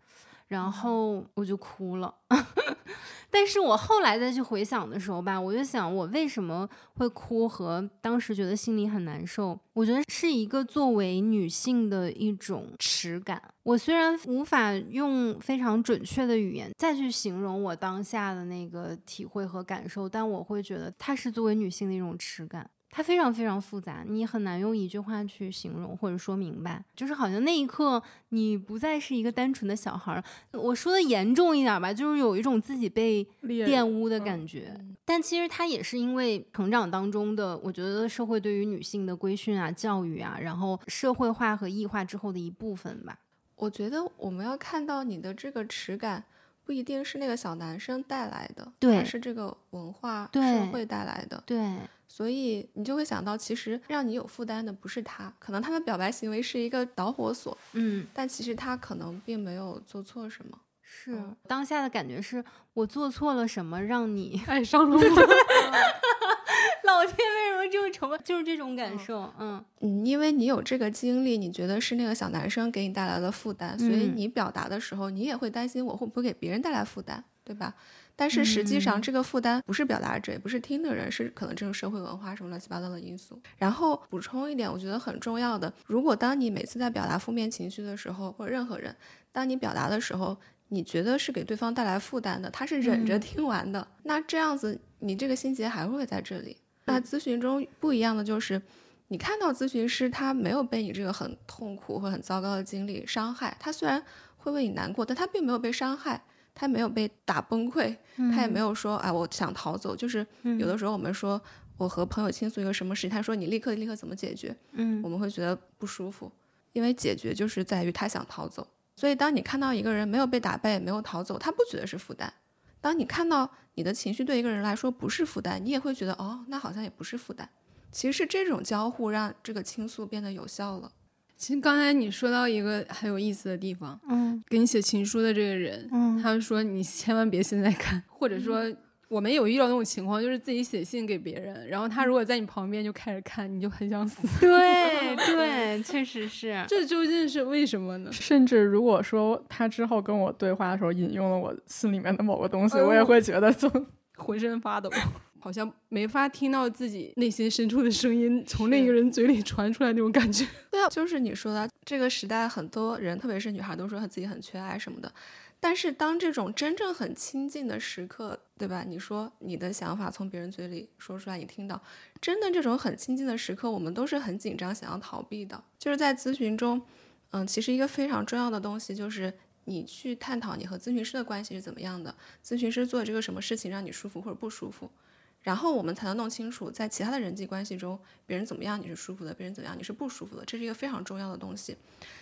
然后我就哭了，但是我后来再去回想的时候吧，我就想我为什么会哭和当时觉得心里很难受，我觉得是一个作为女性的一种耻感。我虽然无法用非常准确的语言再去形容我当下的那个体会和感受，但我会觉得它是作为女性的一种耻感。它非常非常复杂，你很难用一句话去形容或者说明白。就是好像那一刻，你不再是一个单纯的小孩儿。我说的严重一点吧，就是有一种自己被玷污的嗯感觉。但其实它也是因为成长当中的，我觉得社会对于女性的规训啊、教育啊，然后社会化和异化之后的一部分吧。我觉得我们要看到你的这个耻感，不一定是那个小男生带来的，对而是这个文化社会带来的。对，所以你就会想到，其实让你有负担的不是他，可能他的表白行为是一个导火索，嗯，但其实他可能并没有做错什么。是嗯当下的感觉是我做错了什么，让你爱上了我，老天为什么这么？就是这种感受，嗯嗯，因为你有这个经历，你觉得是那个小男生给你带来的负担，所以嗯你表达的时候，你也会担心我会不会给别人带来负担，对吧？但是实际上，嗯这个负担不是表达者，也不是听的人，是可能这种社会文化什么乱七八糟的因素。然后补充一点，我觉得很重要的，如果当你每次在表达负面情绪的时候，或者任何人，当你表达的时候，你觉得是给对方带来负担的，他是忍着嗯听完的，那这样子你这个心结还会在这里。那咨询中不一样的就是，你看到咨询师他没有被你这个很痛苦或很糟糕的经历伤害，他虽然会为你难过，但他并没有被伤害，他没有被打崩溃，他也没有说哎我想逃走。就是有的时候我们说我和朋友倾诉一个什么事情，他说你立刻立刻怎么解决，嗯我们会觉得不舒服，因为解决就是在于他想逃走。所以当你看到一个人没有被打败也，没有逃走，他不觉得是负担。当你看到你的情绪对一个人来说不是负担，你也会觉得哦，那好像也不是负担。其实是这种交互让这个倾诉变得有效了。其实刚才你说到一个很有意思的地方，嗯给你写情书的这个人，嗯他说你千万别现在看，或者说我们有遇到那种情况，就是自己写信给别人，然后他如果在你旁边就开始看，你就很想死。对对，确实是。这究竟是为什么呢？甚至如果说他之后跟我对话的时候引用了我心里面的某个东西，哎我也会觉得就 浑身发抖，好像没法听到自己内心深处的声音从另一个人嘴里传出来那种感觉。对啊，就是你说的，这个时代很多人，特别是女孩，都说她自己很缺爱什么的。但是当这种真正很亲近的时刻，对吧？你说你的想法从别人嘴里说出来，你听到，真的这种很亲近的时刻，我们都是很紧张，想要逃避的。就是在咨询中，嗯，其实一个非常重要的东西就是你去探讨你和咨询师的关系是怎么样的，咨询师做这个什么事情让你舒服或者不舒服。然后我们才能弄清楚，在其他的人际关系中，别人怎么样你是舒服的，别人怎么样你是不舒服的，这是一个非常重要的东西。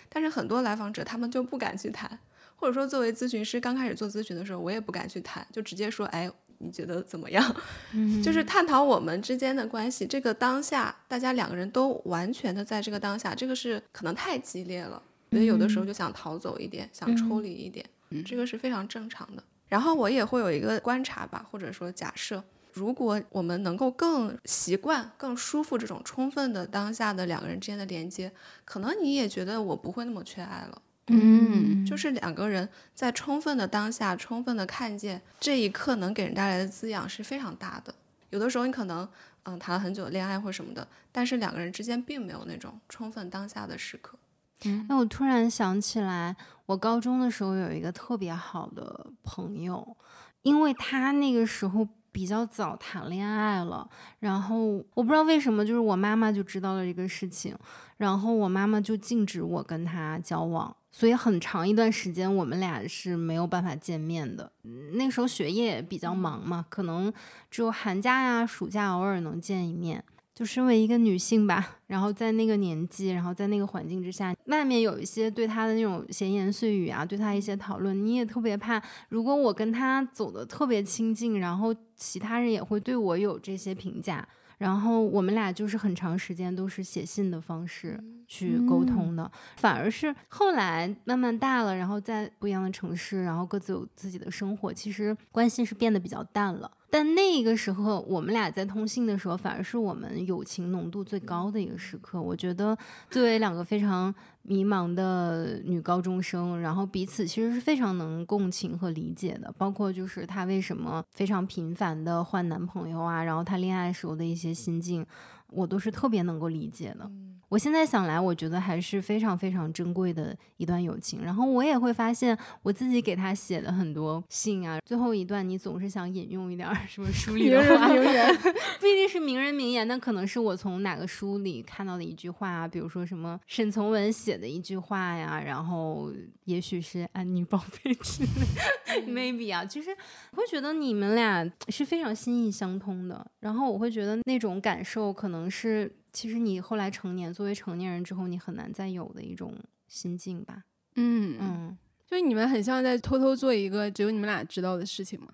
但是很多来访者他们就不敢去谈，或者说作为咨询师刚开始做咨询的时候，我也不敢去谈，就直接说，哎，你觉得怎么样？就是探讨我们之间的关系，这个当下大家两个人都完全的在这个当下，这个是可能太激烈了，所以有的时候就想逃走一点，想抽离一点，这个是非常正常的。然后我也会有一个观察吧，或者说假设，如果我们能够更习惯、更舒服这种充分的当下的两个人之间的连接，可能你也觉得我不会那么缺爱了。嗯，就是两个人在充分的当下、充分的看见这一刻能给人带来的滋养是非常大的。有的时候你可能嗯谈了很久的恋爱或什么的，但是两个人之间并没有那种充分当下的时刻。哎，我突然想起来，我高中的时候有一个特别好的朋友，因为他那个时候比较早谈恋爱了，然后我不知道为什么，就是我妈妈就知道了这个事情，然后我妈妈就禁止我跟他交往，所以很长一段时间我们俩是没有办法见面的。那时候学业也比较忙嘛，可能只有寒假呀、暑假偶尔能见一面。就身为一个女性吧，然后在那个年纪，然后在那个环境之下，外面有一些对她的那种闲言碎语啊，对她一些讨论，你也特别怕，如果我跟她走的特别亲近，然后其他人也会对我有这些评价，然后我们俩就是很长时间都是写信的方式去沟通的，反而是后来慢慢大了，然后在不一样的城市，然后各自有自己的生活，其实关系是变得比较淡了。但那个时候，我们俩在通信的时候，反而是我们友情浓度最高的一个时刻。我觉得，作为两个非常迷茫的女高中生，然后彼此其实是非常能共情和理解的。包括就是她为什么非常频繁的换男朋友啊，然后她恋爱时候的一些心境，我都是特别能够理解的。我现在想来，我觉得还是非常非常珍贵的一段友情。然后我也会发现，我自己给他写的很多信啊，最后一段你总是想引用一点儿什么书里的话，人名言，不一定是名人名言，但可能是我从哪个书里看到的一句话啊，比如说什么沈从文写的一句话呀，然后也许是安妮宝贝之类，maybe 啊，就是我会觉得你们俩是非常心意相通的，然后我会觉得那种感受可能是，其实你后来成年，作为成年人之后，你很难再有的一种心境吧，嗯嗯，嗯。就是你们很像在偷偷做一个只有你们俩知道的事情嘛。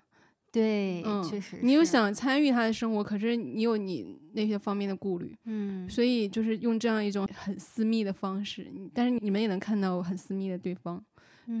对，嗯，确实，你有，想参与他的生活，可是你有你那些方面的顾虑，嗯，所以就是用这样一种很私密的方式，但是你们也能看到很私密的对方，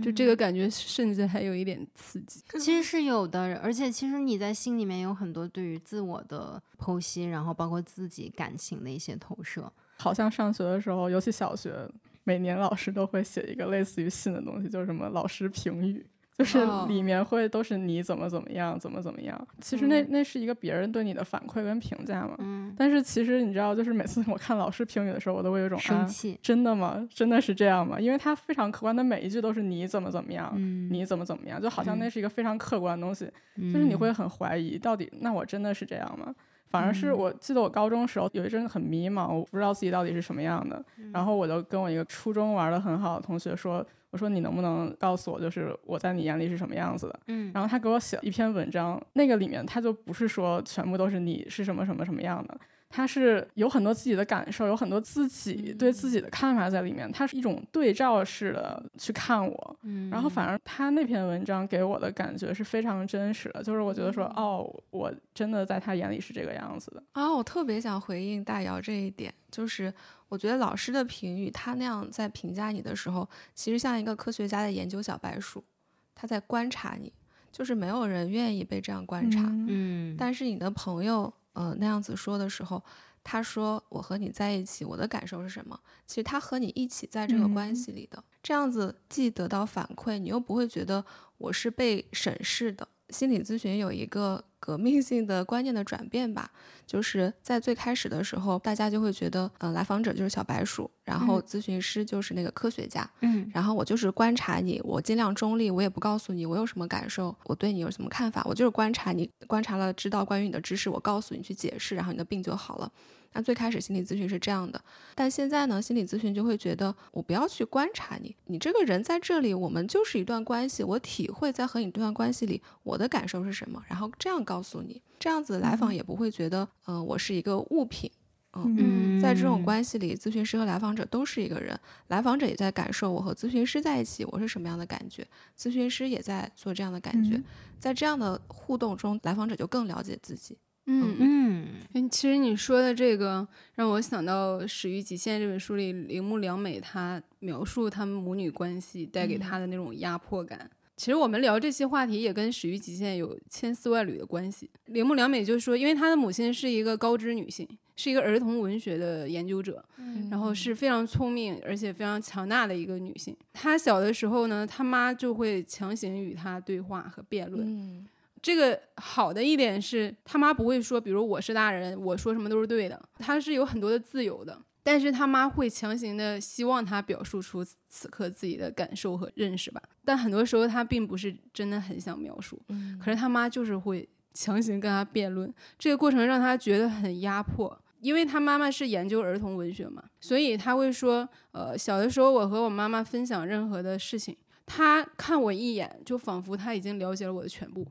就这个感觉甚至还有一点刺激。其实是有的，而且其实你在心里面有很多对于自我的剖析，然后包括自己感情的一些投射。好像上学的时候，尤其小学，每年老师都会写一个类似于信的东西，就是什么老师评语。就是哦里面会都是你怎么怎么样，怎么怎么样。其实那、嗯那是一个别人对你的反馈跟评价嘛。嗯，但是其实你知道，就是每次我看老师评语的时候，我都会有一种啊，生气，真的吗？真的是这样吗？因为他非常客观的每一句都是你怎么怎么样，嗯，你怎么怎么样，就好像嗯那是一个非常客观的东西。就就是你会很怀疑，到底那我真的是这样吗？反而是嗯我记得我高中时候有一阵很迷茫，我不知道自己到底是什么样的。然后我就跟我一个初中玩的很好的同学说，我说你能不能告诉我，就是我在你眼里是什么样子的？嗯然后他给我写了一篇文章，那个里面他就不是说全部都是你是什么什么什么样的，他是有很多自己的感受，有很多自己对自己的看法在里面，他是一种对照式的去看我。嗯然后反而他那篇文章给我的感觉是非常真实的，就是我觉得说，哦，我真的在他眼里是这个样子的。啊，我特别想回应大姚这一点，就是我觉得老师的评语，他那样在评价你的时候，其实像一个科学家在研究小白鼠，他在观察你，就是没有人愿意被这样观察。嗯，但是你的朋友，呃，那样子说的时候，他说我和你在一起，我的感受是什么？其实他和你一起在这个关嗯系里的，这样子既得到反馈，你又不会觉得我是被审视的。心理咨询有一个革命性的观念的转变吧，就是在最开始的时候，大家就会觉得，呃，来访者就是小白鼠，然后嗯。咨询师就是那个科学家，嗯。然后我就是观察你，我尽量中立，我也不告诉你我有什么感受，我对你有什么看法，我就是观察你，观察了知道关于你的知识，我告诉你去解释，然后你的病就好了。那最开始心理咨询是这样的，但现在呢，心理咨询就会觉得我不要去观察你，你这个人在这里，我们就是一段关系，我体会在和你这段关系里我的感受是什么，然后这样告诉你，这样子来访也不会觉得，嗯、我是一个物品。嗯，在这种关系里，咨询师和来访者都是一个人，来访者也在感受我和咨询师在一起我是什么样的感觉，咨询师也在做这样的感觉，嗯在这样的互动中，来访者就更了解自己。嗯嗯嗯，其实你说的这个让我想到《始于极限》这本书里，铃木良美她描述他们母女关系带给她的那种压迫感。其实我们聊这些话题也跟《始于极限》有千丝万缕的关系。铃木良美就说，因为她的母亲是一个高知女性，是一个儿童文学的研究者，然后是非常聪明而且非常强大的一个女性。她小的时候呢，她妈就会强行与她对话和辩论。嗯这个好的一点是，他妈不会说，比如我是大人，我说什么都是对的，他是有很多的自由的。但是他妈会强行的希望他表述出此刻自己的感受和认识吧，但很多时候他并不是真的很想描述，嗯可是他妈就是会强行跟他辩论，这个过程让他觉得很压迫。因为他妈妈是研究儿童文学嘛，所以他会说，呃，小的时候我和我妈妈分享任何的事情，他看我一眼，就仿佛他已经了解了我的全部。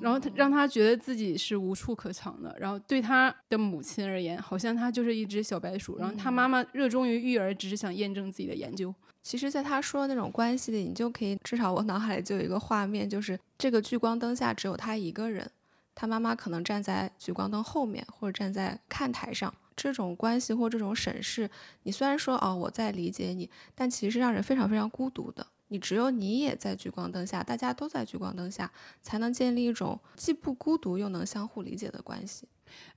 然后他让他觉得自己是无处可藏的，然后对他的母亲而言，好像他就是一只小白鼠，然后他妈妈热衷于育儿，只是想验证自己的研究。其实，在他说的那种关系里，你就可以至少我脑海里就有一个画面，就是这个聚光灯下只有他一个人，他妈妈可能站在聚光灯后面，或者站在看台上。这种关系或这种审视，你虽然说哦我在理解你，但其实是让人非常非常孤独的。你只有你也在聚光灯下，大家都在聚光灯下，才能建立一种既不孤独又能相互理解的关系。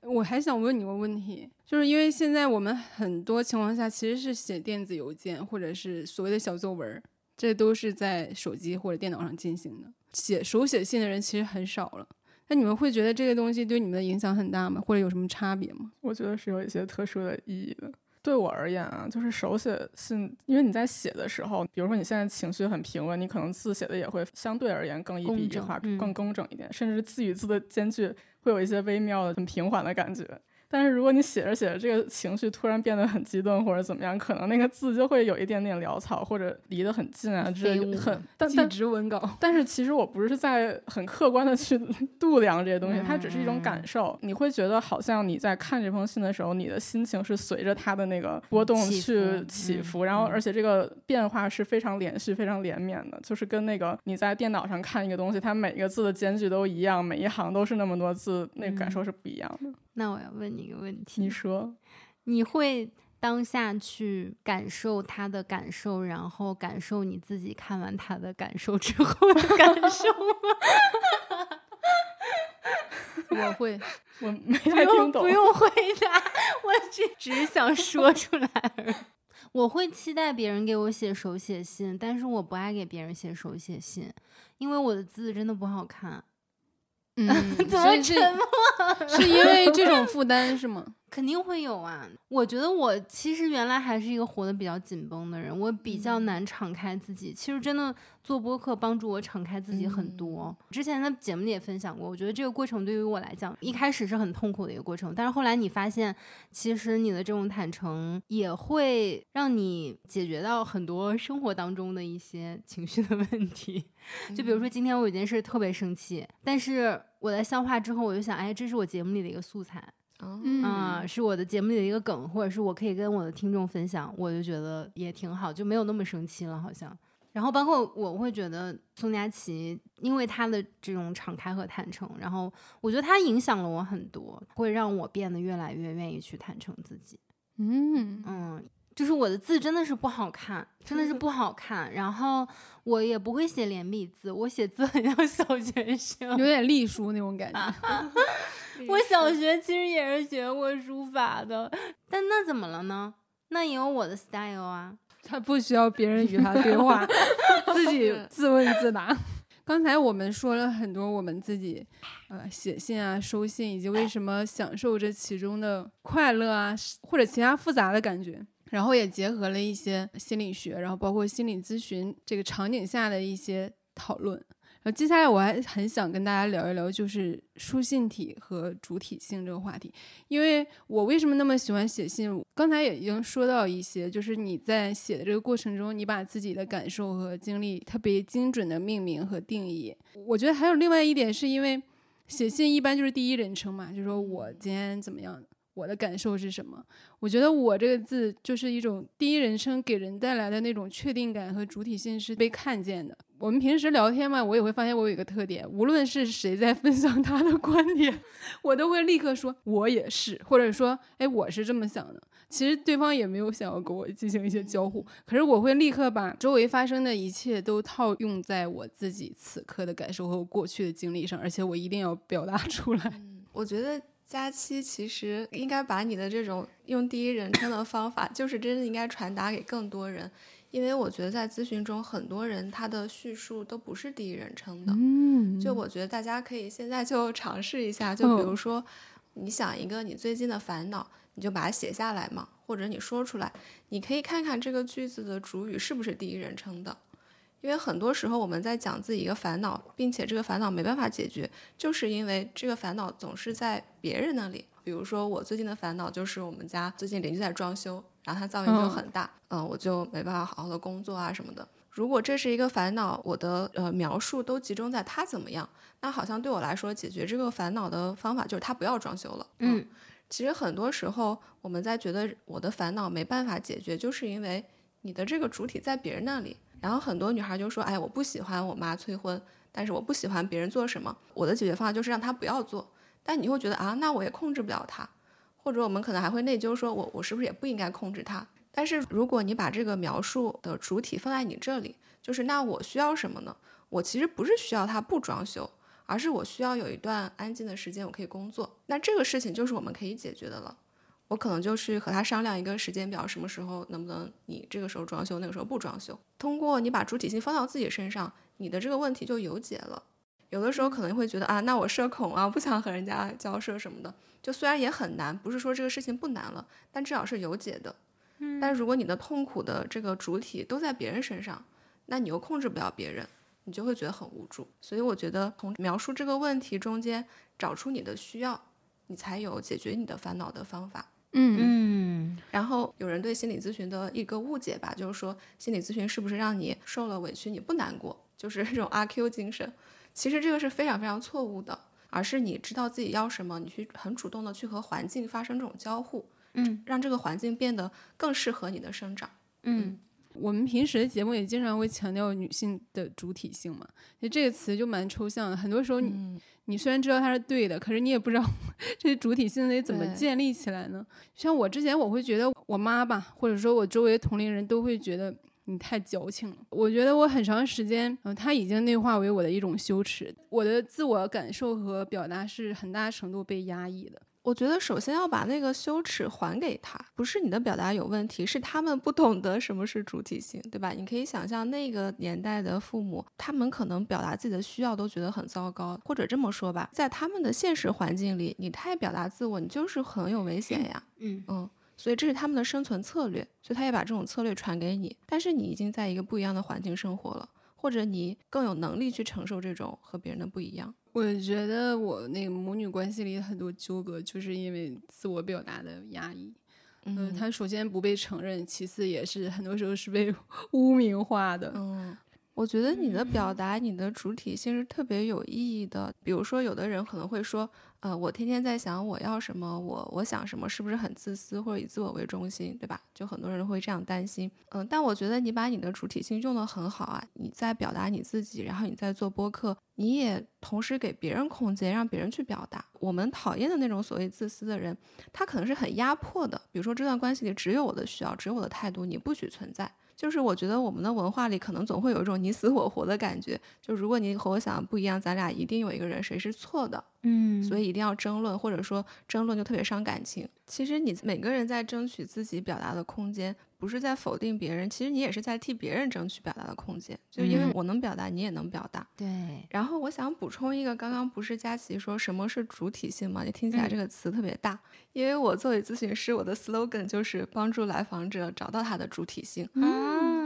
我还想问你个问题，就是因为现在我们很多情况下其实是写电子邮件或者是所谓的小作文，这都是在手机或者电脑上进行的，写手写信的人其实很少了。那你们会觉得这个东西对你们的影响很大吗？或者有什么差别吗？我觉得是有一些特殊的意义的。对我而言啊，就是手写信，因为你在写的时候，比如说你现在情绪很平稳，你可能字写的也会相对而言更一笔一画，更工整一点，甚至字与字的间距会有一些微妙的、很平缓的感觉。但是如果你写着写着，这个情绪突然变得很激动或者怎么样，可能那个字就会有一点点潦草或者离得很近啊，之类的很但记但直文稿，但是其实我不是在很客观的去 度量这些东西，它只是一种感嗯受。你会觉得好像你在看这封信的时候，你的心情是随着它的那个波动起去伏嗯起伏，然后嗯而且这个变化是非常连续、非常连绵的，就是跟那个你在电脑上看一个东西，它每一个字的间距都一样，每一行都是那么多字，那个感受是不一样的。那我要问你一个问题，你说，你会当下去感受他的感受，然后感受你自己看完他的感受之后的感受吗？我会。我没听懂。用不用回答，我只只是想说出来而已。我会期待别人给我写手写信，但是我不爱给别人写手写信，因为我的字真的不好看。嗯，怎所以是么沉默？是因为这种负担是吗？肯定会有啊！我觉得我其实原来还是一个活得比较紧绷的人，我比较难敞开自己。其实真的做播客帮助我敞开自己很多。之前的节目里也分享过，我觉得这个过程对于我来讲，一开始是很痛苦的一个过程，但是后来你发现，其实你的这种坦诚也会让你解决到很多生活当中的一些情绪的问题。就比如说今天我有件事特别生气，但是我在消化之后，我就想，哎，这是我节目里的一个素材。嗯啊、是我的节目里的一个梗，或者是我可以跟我的听众分享，我就觉得也挺好，就没有那么生气了，好像。然后包括我会觉得宋佳琪，因为她的这种敞开和坦诚，然后我觉得她影响了我很多，会让我变得越来越愿意去坦诚自己。嗯，嗯，就是我的字真的是不好看，真的是不好看。然后我也不会写连笔字，我写字很像小学生。有点隶书那种感觉。我小学其实也是学过书法的，但那怎么了呢？那也有我的 style 啊。他不需要别人与他对话，自己 自问自答。刚才我们说了很多我们自己，呃，写信啊、收信，以及为什么享受这其中的快乐啊，或者其他复杂的感觉。然后也结合了一些心理学，然后包括心理咨询这个场景下的一些讨论。接下来我还很想跟大家聊一聊，就是书信体和主体性这个话题。因为我为什么那么喜欢写信？刚才也已经说到一些，就是你在写的这个过程中，你把自己的感受和经历特别精准的命名和定义。我觉得还有另外一点，是因为写信一般就是第一人称嘛，就说我今天怎么样，我的感受是什么。我觉得“我”这个字就是一种第一人称给人带来的那种确定感和主体性是被看见的。我们平时聊天嘛，我也会发现我有一个特点，无论是谁在分享他的观点，我都会立刻说“我也是”，或者说“哎，我是这么想的”。其实对方也没有想要跟我进行一些交互，可是我会立刻把周围发生的一切都套用在我自己此刻的感受和过去的经历上，而且我一定要表达出来。我觉得佳期其实应该把你的这种用第一人称的方法，就是真的应该传达给更多人，因为我觉得在咨询中，很多人他的叙述都不是第一人称的。嗯就我觉得大家可以现在就尝试一下，就比如说，你想一个你最近的烦恼，你就把它写下来嘛，或者你说出来，你可以看看这个句子的主语是不是第一人称的。因为很多时候我们在讲自己一个烦恼，并且这个烦恼没办法解决，就是因为这个烦恼总是在别人那里。比如说我最近的烦恼就是我们家最近邻居在装修，然后他噪音就很大，嗯、我就没办法好好的工作啊什么的。如果这是一个烦恼，我的呃描述都集中在他怎么样，那好像对我来说解决这个烦恼的方法就是他不要装修了。嗯，其实很多时候我们在觉得我的烦恼没办法解决，就是因为你的这个主体在别人那里。然后很多女孩就说：“哎，我不喜欢我妈催婚，但是我不喜欢别人做什么，我的解决方法就是让她不要做。”但你会觉得啊，那我也控制不了她，或者我们可能还会内疚，说我我是不是也不应该控制她？但是如果你把这个描述的主体放在你这里，就是那我需要什么呢？我其实不是需要她不装修，而是我需要有一段安静的时间，我可以工作。那这个事情就是我们可以解决的了。我可能就去和他商量一个时间表，什么时候能不能你这个时候装修，那个时候不装修。通过你把主体性放到自己身上，你的这个问题就有解了。有的时候可能会觉得啊，那我社恐啊，不想和人家交涉什么的。就虽然也很难，不是说这个事情不难了，但至少是有解的。但如果你的痛苦的这个主体都在别人身上，那你又控制不了别人，你就会觉得很无助。所以我觉得从描述这个问题中间找出你的需要，你才有解决你的烦恼的方法。嗯嗯然后有人对心理咨询的一个误解吧，就是说心理咨询是不是让你受了委屈你不难过，就是这种阿 Q 精神。其实这个是非常非常错误的，而是你知道自己要什么，你去很主动的去和环境发生这种交互，嗯让这个环境变得更适合你的生长。嗯我们平时的节目也经常会强调女性的主体性嘛，其实这个词就蛮抽象的。很多时候你、你虽然知道它是对的，可是你也不知道 这主体性得怎么建立起来呢？像我之前我会觉得我妈吧，或者说我周围同龄人都会觉得你太矫情了。我觉得我很长时间，嗯、它已经内化为我的一种羞耻，我的自我感受和表达是很大程度被压抑的。我觉得首先要把那个羞耻还给他，不是你的表达有问题，是他们不懂得什么是主体性，对吧？你可以想象那个年代的父母，他们可能表达自己的需要都觉得很糟糕，或者这么说吧，在他们的现实环境里，你太表达自我，你就是很有危险呀。嗯嗯，所以这是他们的生存策略，所以他也把这种策略传给你。但是你已经在一个不一样的环境生活了，或者你更有能力去承受这种和别人的不一样。我觉得我那个母女关系里很多纠葛，就是因为自我表达的压抑。嗯，他首先不被承认，其次也是很多时候是被 污名化的。嗯，我觉得你的表达，你的主体性是特别有意义的。比如说，有的人可能会说。呃，我天天在想我要什么，我我想什么，是不是很自私或者以自我为中心，对吧？就很多人会这样担心。嗯，但我觉得你把你的主体性用得很好啊，你在表达你自己，然后你在做播客，你也同时给别人空间，让别人去表达。我们讨厌的那种所谓自私的人，他可能是很压迫的。比如说这段关系里只有我的需要，只有我的态度，你不许存在。就是我觉得我们的文化里可能总会有一种你死我活的感觉，就如果你和我想的不一样，咱俩一定有一个人谁是错的，嗯，所以一定要争论，或者说争论就特别伤感情。其实你每个人在争取自己表达的空间。不是在否定别人，其实你也是在替别人争取表达的空间。就因为我能表达，你也能表达。对。然后我想补充一个，刚刚不是佳琪说什么是主体性吗？你听起来这个词特别大。因为我作为咨询师，我的 slogan 就是帮助来访者找到他的主体性。嗯。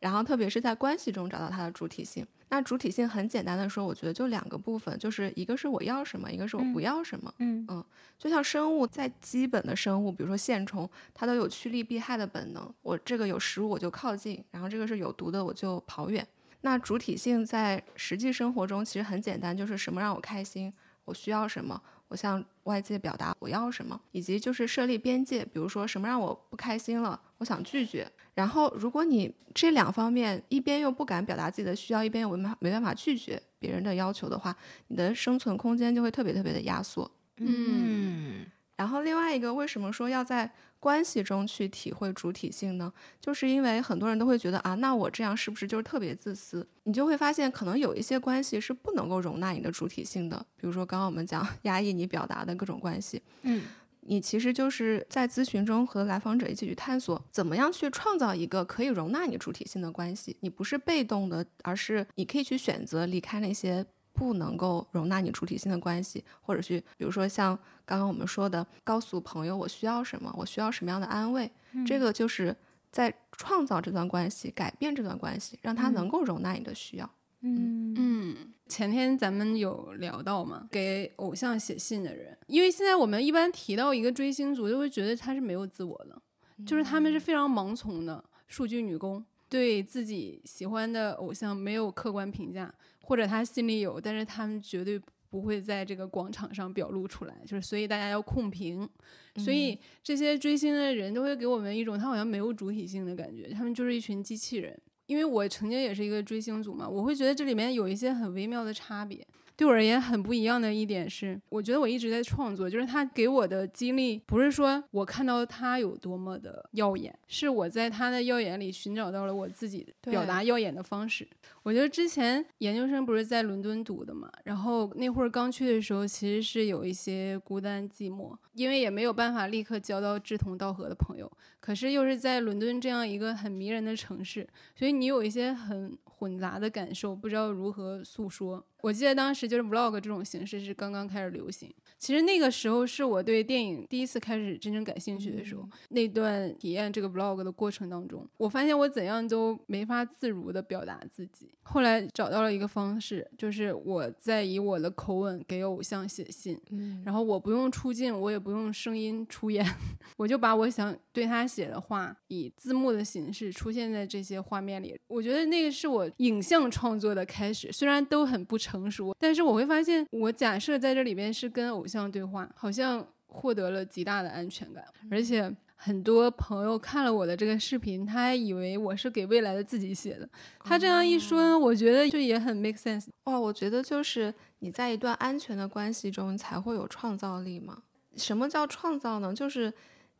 然后特别是在关系中找到它的主体性。那主体性很简单的说，我觉得就两个部分，就是一个是我要什么，一个是我不要什么。嗯嗯，就像生物在基本的生物，比如说线虫，它都有趋利避害的本能。我这个有食物我就靠近，然后这个是有毒的我就跑远。那主体性在实际生活中其实很简单，就是什么让我开心，我需要什么，向外界表达我要什么，以及就是设立边界，比如说什么让我不开心了，我想拒绝。然后，如果你这两方面一边又不敢表达自己的需要，一边又没没办法拒绝别人的要求的话，你的生存空间就会特别特别的压缩。嗯。然后另外一个，为什么说要在关系中去体会主体性呢？就是因为很多人都会觉得啊，那我这样是不是就是特别自私？你就会发现，可能有一些关系是不能够容纳你的主体性的。比如说刚刚我们讲 压抑你表达的各种关系。嗯。你其实就是在咨询中和来访者一起去探索，怎么样去创造一个可以容纳你主体性的关系。你不是被动的，而是你可以去选择离开那些不能够容纳你主体性的关系，或者去，比如说像刚刚我们说的，告诉朋友我需要什么，我需要什么样的安慰。这个就是在创造这段关系，改变这段关系，让他能够容纳你的需要。嗯嗯。前天咱们有聊到嘛，给偶像写信的人，因为现在我们一般提到一个追星族，就会觉得他是没有自我的，就是他们是非常盲从的数据女工，对自己喜欢的偶像没有客观评价，或者他心里有，但是他们绝对不会在这个广场上表露出来，就是所以大家要控评，所以这些追星的人都会给我们一种他好像没有主体性的感觉，他们就是一群机器人。因为我曾经也是一个追星族嘛，我会觉得这里面有一些很微妙的差别。对我而言很不一样的一点是，我觉得我一直在创作，就是他给我的激励不是说我看到他有多么的耀眼，是我在他的耀眼里寻找到了我自己表达耀眼的方式。我觉得之前研究生不是在伦敦读的嘛，然后那会儿刚去的时候，其实是有一些孤单寂寞，因为也没有办法立刻交到志同道合的朋友，可是又是在伦敦这样一个很迷人的城市，所以你有一些很。混杂的感受，不知道如何诉说。我记得当时就是 vlog 这种形式是刚刚开始流行。其实那个时候是我对电影第一次开始真正感兴趣的时候。那段体验这个 vlog 的过程当中，我发现我怎样都没法自如的表达自己。后来找到了一个方式，就是我在以我的口吻给偶像写信，然后我不用出镜，我也不用声音出演，我就把我想对他写的话以字幕的形式出现在这些画面里。我觉得那个是我影像创作的开始，虽然都很不成熟，但是我会发现，我假设在这里边是跟偶像对话，好像获得了极大的安全感，而且很多朋友看了我的这个视频，他还以为我是给未来的自己写的。他这样一说，我觉得就也很 make sense。哇，我觉得就是你在一段安全的关系中才会有创造力嘛。什么叫创造呢？就是。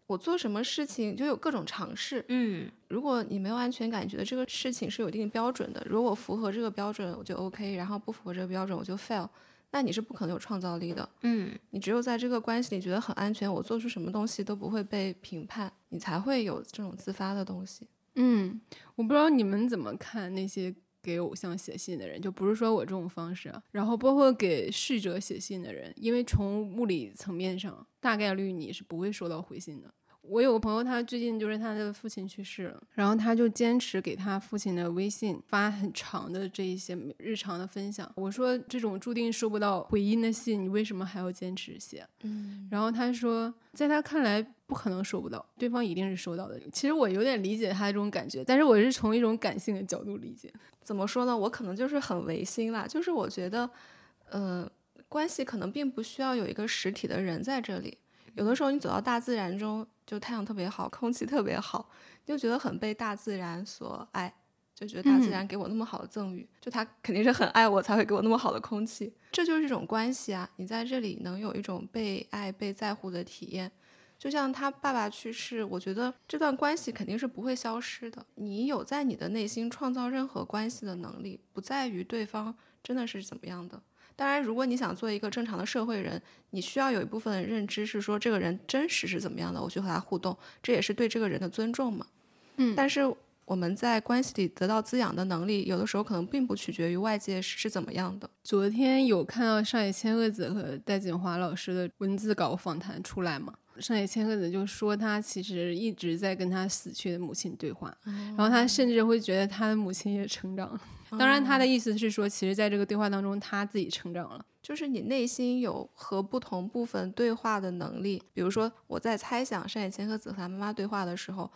我做什么事情就有各种尝试，嗯，如果你没有安全感，觉得这个事情是有一定标准的，如果符合这个标准我就 OK，然后不符合这个标准我就 fail，那你是不可能有创造力的。嗯你只有在这个关系里觉得很安全，我做出什么东西都不会被评判，你才会有这种自发的东西。嗯，我不知道你们怎么看那些给偶像写信的人，就不是说我这种方式，然后包括给逝者写信的人，因为从物理层面上，大概率你是不会收到回信的。我有个朋友，他最近就是他的父亲去世了，然后他就坚持给他父亲的微信发很长的这一些日常的分享。我说这种注定收不到回音的信，你为什么还要坚持写？嗯，然后他说，在他看来不可能收不到，对方一定是收到的。其实我有点理解他这种感觉，但是我是从一种感性的角度理解。怎么说呢？我可能就是很违心啦，就是我觉得，呃，关系可能并不需要有一个实体的人在这里。有的时候你走到大自然中，就太阳特别好，空气特别好，你就觉得很被大自然所爱，就觉得大自然给我那么好的赠予，就他肯定是很爱我，才会给我那么好的空气。这就是一种关系啊！你在这里能有一种被爱、被在乎的体验。就像他爸爸去世，我觉得这段关系肯定是不会消失的。你有在你的内心创造任何关系的能力，不在于对方真的是怎么样的。当然，如果你想做一个正常的社会人，你需要有一部分的认知是说这个人真实是怎么样的，我去和他互动，这也是对这个人的尊重嘛。嗯但是我们在关系里得到滋养的能力，有的时候可能并不取决于外界是是怎么样的。昨天有看到上野千鹤子和戴锦华老师的文字稿访谈出来嘛？上野千鹤子就说，他其实一直在跟他死去的母亲对话，然后他甚至会觉得他的母亲也成长了。当然，他的意思是说，其实在这个对话当中，他自己成长了。就是你内心有和不同部分对话的能力。比如说，我在猜想上野千鹤子和她妈妈对话的时候，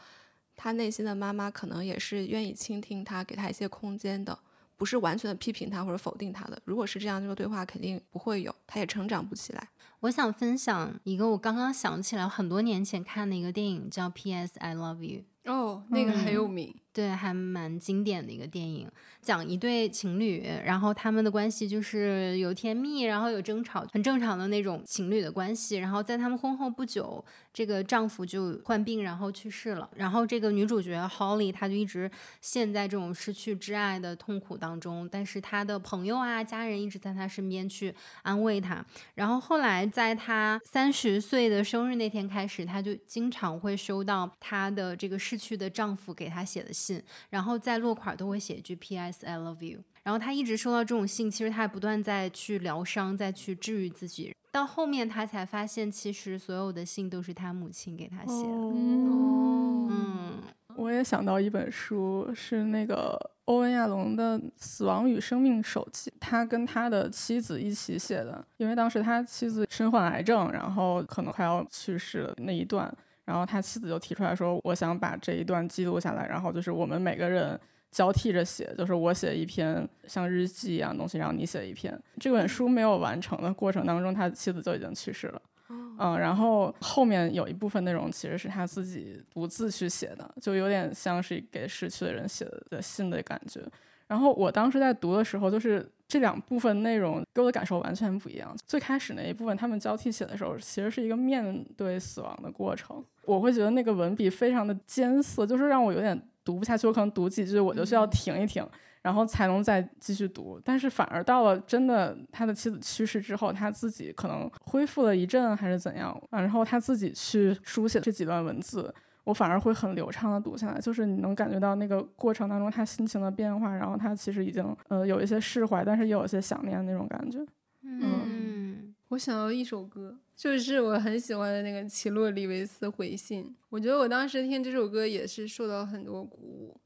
他内心的妈妈可能也是愿意倾听他，给他一些空间的，不是完全的批评他或者否定他的。如果是这样，这个对话肯定不会有，他也成长不起来。我想分享一个我刚刚想起来很多年前看的一个电影，叫《P.S. I Love You》。哦，那个很有嗯名。对，还蛮经典的一个电影，讲一对情侣，然后他们的关系就是有甜蜜，然后有争吵，很正常的那种情侣的关系。然后在他们婚后不久，这个丈夫就患病，然后去世了。然后这个女主角 Holly，她就一直陷在这种失去挚爱的痛苦当中，但是她的朋友啊、家人一直在她身边去安慰她。然后后来在她三十岁的生日那天开始，她就经常会收到她的这个逝去的丈夫给她写的信。然后在落款都会写一句 “P.S. I love you”。然后他一直收到这种信，其实他也不断在去疗伤，再去治愈自己。到后面他才发现，其实所有的信都是他母亲给他写的。嗯嗯，我也想到一本书，是那个欧文亚龙的《死亡与生命手记》，他跟他的妻子一起写的。因为当时他妻子身患癌症，然后可能快要去世了那一段，然后他妻子就提出来说：“我想把这一段记录下来，然后就是我们每个人交替着写，就是我写一篇像日记一样东西，然后你写一篇。”这本书没有完成的过程当中，他妻子就已经去世了。嗯，然后后面有一部分内容其实是他自己独自去写的，就有点像是给逝去的人写的信的感觉。然后我当时在读的时候，就是这两部分内容给我的感受完全不一样。最开始那一部分，他们交替写的时候，其实是一个面对死亡的过程。我会觉得那个文笔非常的艰涩，就是让我有点读不下去。我可能读几句，我就需要停一停。然后才能再继续读，但是反而到了真的他的妻子去世之后，他自己可能恢复了一阵还是怎样，啊然后他自己去书写这几段文字，我反而会很流畅的读下来，就是你能感觉到那个过程当中他心情的变化，然后他其实已经呃有一些释怀，但是也有一些想念那种感觉。嗯，我想到一首歌，就是我很喜欢的那个奇洛里维斯回信。我觉得我当时听这首歌也是受到很多鼓舞。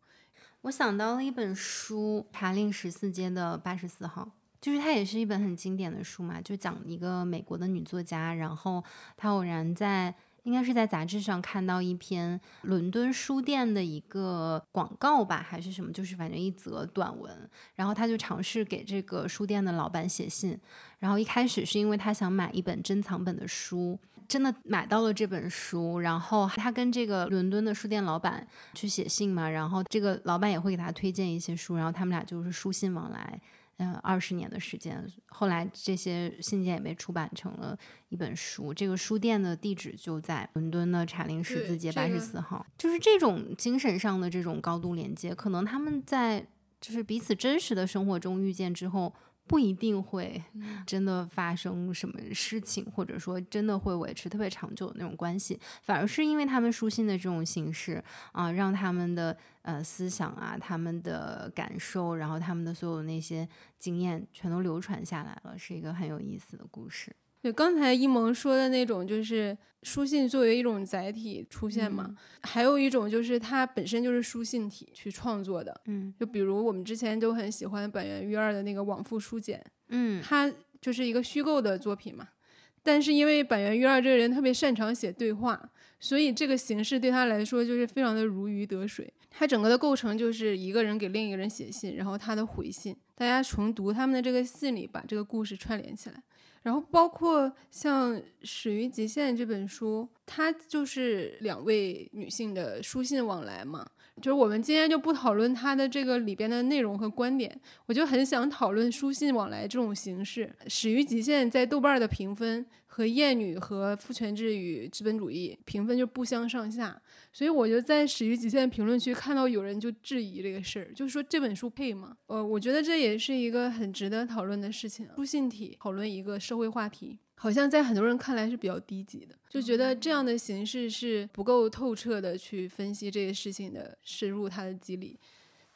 我想到了一本书《查令十四街的八十四号》，就是它也是一本很经典的书嘛，就讲一个美国的女作家，然后她偶然在应该是在杂志上看到一篇伦敦书店的一个广告吧，还是什么，就是反正一则短文，然后他就尝试给这个书店的老板写信，然后一开始是因为他想买一本珍藏本的书。真的买到了这本书，然后他跟这个伦敦的书店老板去写信嘛，然后这个老板也会给他推荐一些书，然后他们俩就是书信往来，嗯、呃，二十年的时间。后来这些信件也被出版成了一本书，这个书店的地址就在伦敦的查林十字街八十四号。就是这种精神上的这种高度连接，可能他们在就是彼此真实的生活中遇见之后。不一定会真的发生什么事情，或者说真的会维持特别长久的那种关系，反而是因为他们书信的这种形式啊，让他们的呃思想啊、他们的感受，然后他们的所有那些经验全都流传下来了，是一个很有意思的故事。对，刚才一萌说的那种，就是书信作为一种载体出现嘛，还有一种就是它本身就是书信体去创作的，嗯就比如我们之前都很喜欢板垣育二的那个《往复书简》，嗯它就是一个虚构的作品嘛。但是因为板垣育二这个人特别擅长写对话，所以这个形式对他来说就是非常的如鱼得水。他整个的构成就是一个人给另一个人写信，然后他的回信，大家重读他们的这个信里把这个故事串联起来。然后包括像《始于极限》这本书，它就是两位女性的书信往来嘛。就是我们今天就不讨论它的这个里边的内容和观点，我就很想讨论书信往来这种形式。《始于极限》在豆瓣的评分和《厌女》和《父权制与资本主义》评分就不相上下，所以我就在《始于极限》评论区看到有人就质疑这个事儿，就是说这本书配吗？呃，我觉得这也是一个很值得讨论的事情。书信体讨论一个社会话题，好像在很多人看来是比较低级的，就觉得这样的形式是不够透彻的去分析这个事情的深入它的机理。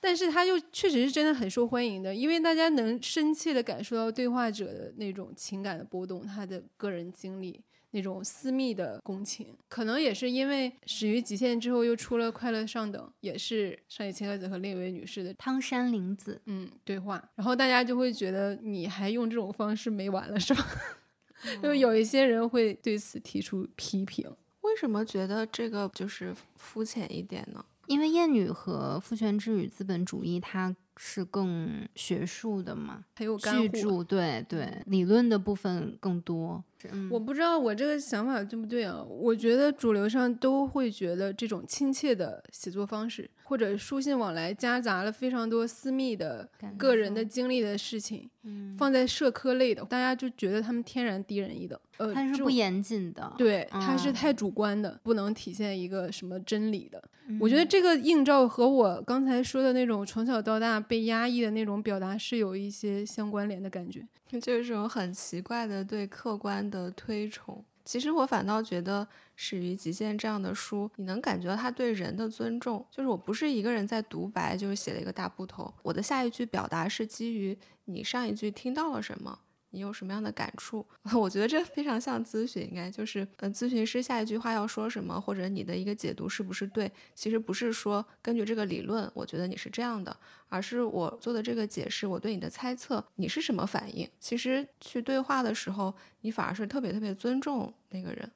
但是他又确实是真的很受欢迎的，因为大家能深切的感受到对话者的那种情感的波动，他的个人经历，那种私密的共情。可能也是因为《始于极限》之后又出了《快乐上等》，也是上野千鹤子和另一位女士的汤山玲子，嗯对话，然后大家就会觉得你还用这种方式没完了是吧？就有一些人会对此提出批评。为什么觉得这个就是肤浅一点呢？因为《厌女》和《父权制与资本主义》它是更学术的嘛，很有干货。巨 著对对，理论的部分更多。嗯我不知道我这个想法对不对啊？我觉得主流上都会觉得这种亲切的写作方式，或者书信往来夹杂了非常多私密的个人的经历的事情，嗯，放在社科类的，大家就觉得他们天然低人一等。呃，它是不严谨的。对，它是嗯太主观的，不能体现一个什么真理的。嗯，我觉得这个映照和我刚才说的那种从小到大被压抑的那种表达是有一些相关联的感觉。就是这种很奇怪的对客观的推崇。其实我反倒觉得《始于极限》这样的书，你能感觉到他对人的尊重。就是我不是一个人在独白，就是写了一个大部头，我的下一句表达是基于你上一句听到了什么。你有什么样的感触？我觉得这非常像咨询，应该就是，呃，咨询师下一句话要说什么，或者你的一个解读是不是对？其实不是说根据这个理论，我觉得你是这样的，而是我做的这个解释，我对你的猜测，你是什么反应？其实去对话的时候，你反而是特别特别尊重那个人。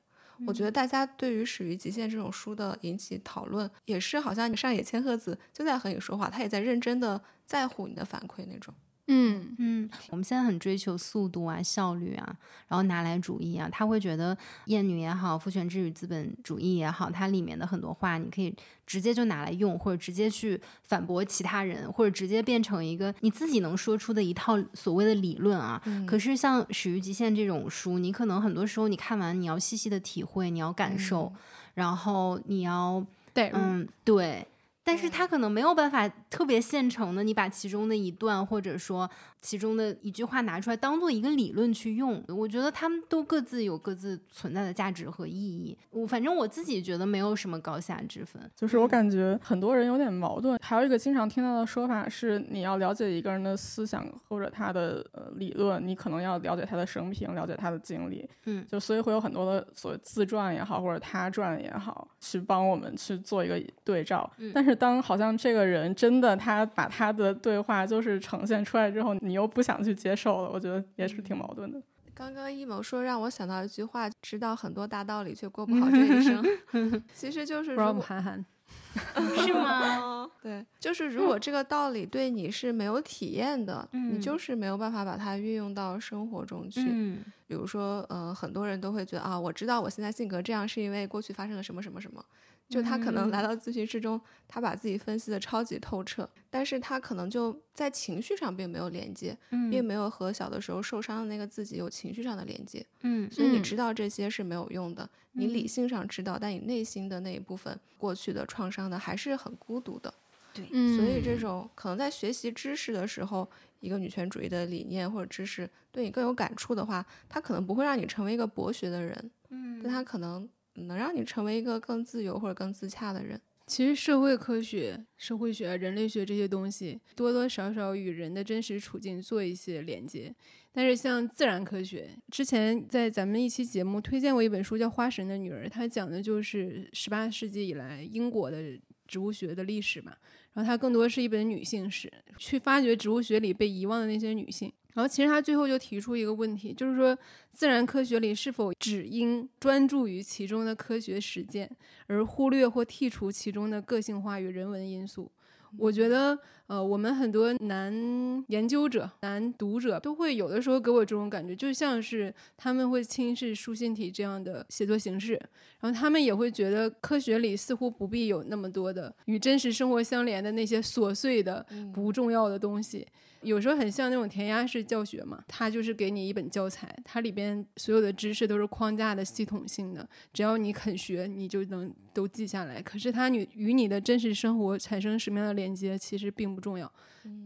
我觉得大家对于《始于极限》这种书的引起讨论，也是好像上野千鹤子就在和你说话，他也在认真的在乎你的反馈那种。嗯，嗯，我们现在很追求速度啊、效率啊，然后拿来主义啊，他会觉得《厌女》也好，《父权制与资本主义》也好，它里面的很多话，你可以直接就拿来用，或者直接去反驳其他人，或者直接变成一个你自己能说出的一套所谓的理论啊。可是像《始于极限》这种书，你可能很多时候你看完，你要细细的体会，你要感受，然后你要对。嗯，对。但是他可能没有办法特别现成的，你把其中的一段或者说其中的一句话拿出来当做一个理论去用。我觉得他们都各自有各自存在的价值和意义。我反正我自己觉得没有什么高下之分。就是我感觉很多人有点矛盾。还有一个经常听到的说法是，你要了解一个人的思想或者他的呃理论，你可能要了解他的生平，了解他的经历。嗯，就所以会有很多的所谓自传也好，或者他传也好，去帮我们去做一个对照。嗯但是当好像这个人真的他把他的对话就是呈现出来之后，你又不想去接受了，我觉得也是挺矛盾的。刚刚一谋说让我想到一句话：知道很多大道理，却过不好这一生。其实就是不知道我如果韩寒，是吗？对，就是如果这个道理对你是没有体验的，你嗯就是没有办法把它运用到生活中去。嗯比如说，呃，很多人都会觉得啊，我知道我现在性格这样是因为过去发生了什么什么什么。就他可能来到咨询室中，他把自己分析的超级透彻，但是他可能就在情绪上并没有连接，并嗯没有和小的时候受伤的那个自己有情绪上的连接。嗯，所以你嗯。知道这些是没有用的，你理性上知道，但你内心的那一部分过去的创伤的还是很孤独的。所以这种可能在学习知识的时候，一个女权主义的理念或者知识对你更有感触的话，它可能不会让你成为一个博学的人，嗯。但它可能能让你成为一个更自由或者更自洽的人。其实社会科学、社会学、人类学这些东西，多多少少与人的真实处境做一些连接。但是像自然科学，之前在咱们一期节目推荐过一本书，叫《花神的女儿》，它讲的就是十八世纪以来英国的植物学的历史嘛。然后它更多是一本女性史，去发掘植物学里被遗忘的那些女性。然后其实他最后就提出一个问题，就是说自然科学里是否只应专注于其中的科学实践，而忽略或剔除其中的个性化与人文因素。我觉得，呃，我们很多男研究者、男读者都会有的时候给我这种感觉，就像是他们会轻视书信体这样的写作形式，然后他们也会觉得科学里似乎不必有那么多的与真实生活相连的那些琐碎的、不重要的东西。有时候很像那种填鸭式教学嘛，它就是给你一本教材，它里边所有的知识都是框架的、系统性的，只要你肯学，你就能都记下来。可是它与与你的真实生活产生什么样的连接，其实并不重要。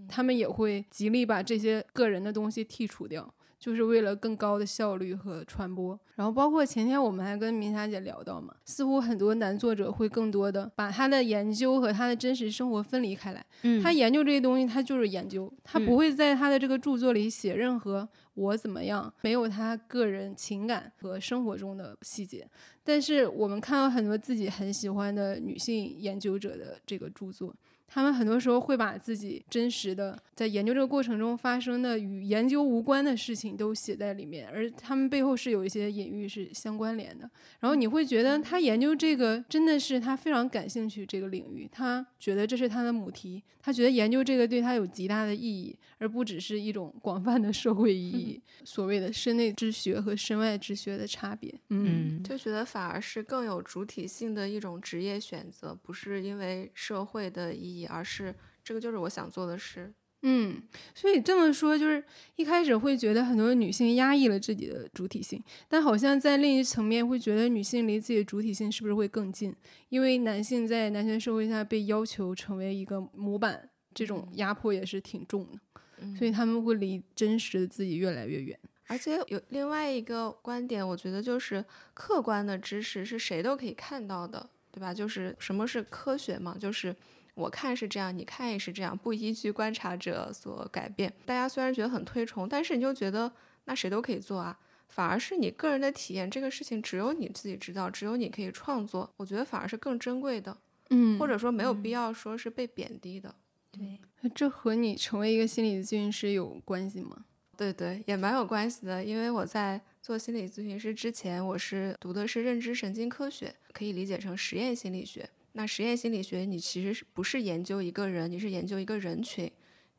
他们也会极力把这些个人的东西剔除掉。就是为了更高的效率和传播。然后包括前天我们还跟明霞姐聊到嘛，似乎很多男作者会更多的把他的研究和他的真实生活分离开来。嗯他研究这些东西，他就是研究，他嗯不会在他的这个著作里写任何我怎么样，没有他个人情感和生活中的细节。但是我们看到很多自己很喜欢的女性研究者的这个著作，他们很多时候会把自己真实的在研究这个过程中发生的与研究无关的事情都写在里面，而他们背后是有一些隐喻是相关联的。然后你会觉得他研究这个真的是他非常感兴趣这个领域，他觉得这是他的母题，他觉得研究这个对他有极大的意义，而不只是一种广泛的社会意义。所谓的身内之学和身外之学的差别，嗯嗯就觉得反而是更有主体性的一种职业选择，不是因为社会的意义，而是这个就是我想做的事。嗯，所以这么说，就是一开始会觉得很多女性压抑了自己的主体性，但好像在另一层面会觉得女性离自己的主体性是不是会更近？因为男性在男权社会下被要求成为一个模板，这种压迫也是挺重的，嗯所以他们会离真实的自己越来越远。而且有另外一个观点，我觉得就是客观的知识是谁都可以看到的，对吧？就是什么是科学嘛，就是我看是这样，你看也是这样，不依据观察者所改变。大家虽然觉得很推崇，但是你就觉得那谁都可以做啊，反而是你个人的体验，这个事情只有你自己知道，只有你可以创作，我觉得反而是更珍贵的，嗯或者说没有必要说是被贬低的。对，这和你成为一个心理咨询师有关系吗？对对，也蛮有关系的。因为我在做心理咨询师之前，我是读的是认知神经科学，可以理解成实验心理学。那实验心理学，你其实是不是研究一个人，你是研究一个人群。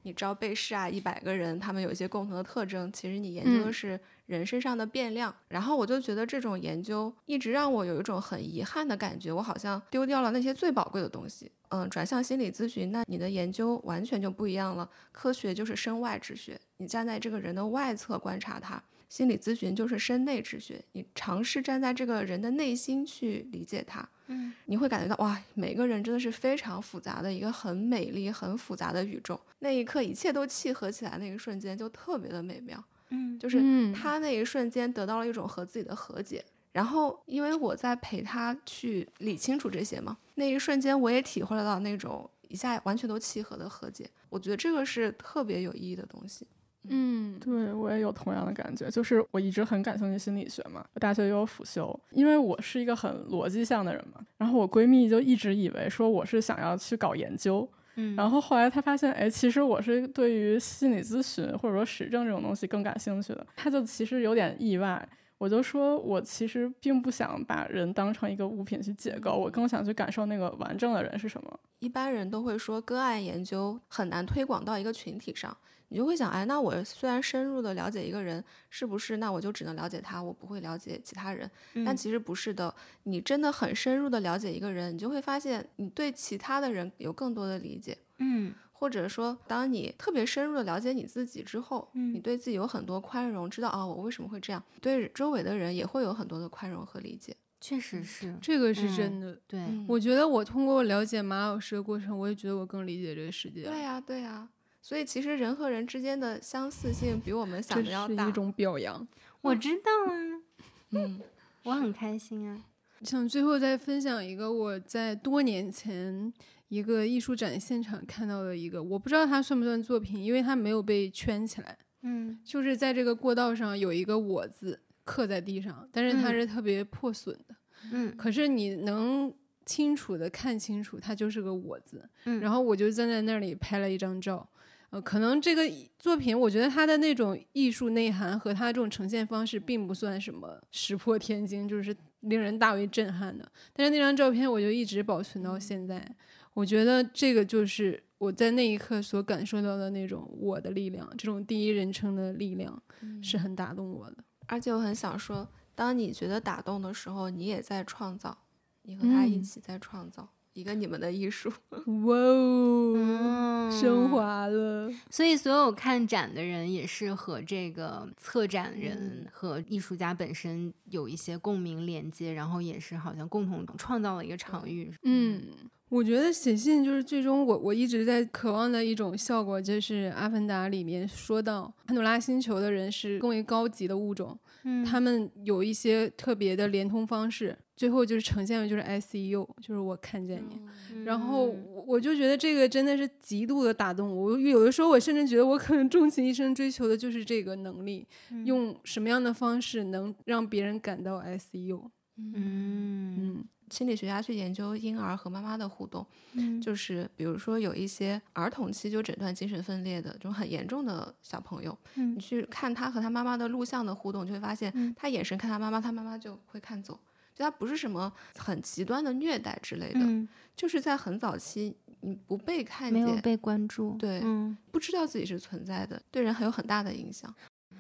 你招被试啊，一百个人，他们有一些共同的特征，其实你研究的嗯是人身上的变量。然后我就觉得这种研究一直让我有一种很遗憾的感觉，我好像丢掉了那些最宝贵的东西。嗯，转向心理咨询，那你的研究完全就不一样了。科学就是身外之学，你站在这个人的外侧观察他；心理咨询就是身内之学，你尝试站在这个人的内心去理解他。嗯，你会感觉到哇，每个人真的是非常复杂的一个很美丽、很复杂的宇宙。那一刻，一切都契合起来，那一瞬间就特别的美妙。嗯就是嗯他那一瞬间得到了一种和自己的和解。然后，因为我在陪他去理清楚这些嘛，那一瞬间我也体会得到那种一下完全都契合的和解。我觉得这个是特别有意义的东西。嗯对我也有同样的感觉，就是我一直很感兴趣心理学嘛，我大学也有辅修，因为我是一个很逻辑向的人嘛。然后我闺蜜就一直以为说我是想要去搞研究，嗯然后后来她发现，哎，其实我是对于心理咨询或者说实证这种东西更感兴趣的。她就其实有点意外，我就说我其实并不想把人当成一个物品去解构，我更想去感受那个完整的人是什么。一般人都会说个案研究很难推广到一个群体上，你就会想，哎，那我虽然深入的了解一个人，是不是那我就只能了解他，我不会了解其他人？但嗯其实不是的，你真的很深入的了解一个人，你就会发现你对其他的人有更多的理解。嗯或者说，当你特别深入的了解你自己之后，嗯你对自己有很多宽容，知道啊、我为什么会这样，对周围的人也会有很多的宽容和理解。确实是，这个是嗯真的。对，嗯我觉得我通过了解马老师的过程，我也觉得我更理解这个世界。对呀、对呀、所以其实人和人之间的相似性比我们想这的要大。是一种表扬。我知道啊，嗯，我很开心啊。想最后再分享一个我在多年前一个艺术展现场看到的一个，我不知道它算不算作品，因为它没有被圈起来，嗯就是在这个过道上有一个“我”字刻在地上，但是它嗯是特别破损的，嗯可是你能清楚的看清楚，它就是个“我”字。嗯，然后我就站在那里拍了一张照。呃，可能这个作品，我觉得它的那种艺术内涵和它这种呈现方式，并不算什么 石破天惊，就是令人大为震撼的。但是那张照片，我就一直保存到现在。我觉得这个就是我在那一刻所感受到的那种我的力量，这种第一人称的力量，是很打动我的。而且我很想说，当你觉得打动的时候，你也在创造，你和他一嗯起在创造一个你们的艺术。哇哦，嗯升华了。所以，所有看展的人也是和这个策展人和艺术家本身有一些共鸣连接，然后也是好像共同创造了一个场域。嗯，我觉得写信就是最终我我一直在渴望的一种效果，就是《阿凡达》里面说到潘多拉星球的人是更为高级的物种，嗯他们有一些特别的连通方式，最后就是呈现的就是 ICU，就是我看见你。然后嗯我我就觉得这个真的是极度的打动我。我有的时候我甚至觉得我可能终其一生追求的就是这个能力，用什么样的方式能让别人感到 ICU。嗯嗯心理学家去研究婴儿和妈妈的互动，嗯就是比如说有一些儿童期就诊断精神分裂的这种很严重的小朋友，嗯你去看他和他妈妈的录像的互动，就会发现嗯他眼神看他妈妈，他妈妈就会看走，就他不是什么很极端的虐待之类的，嗯，就是在很早期你不被看见，没有被关注。对嗯不知道自己是存在的，对人还有很大的影响。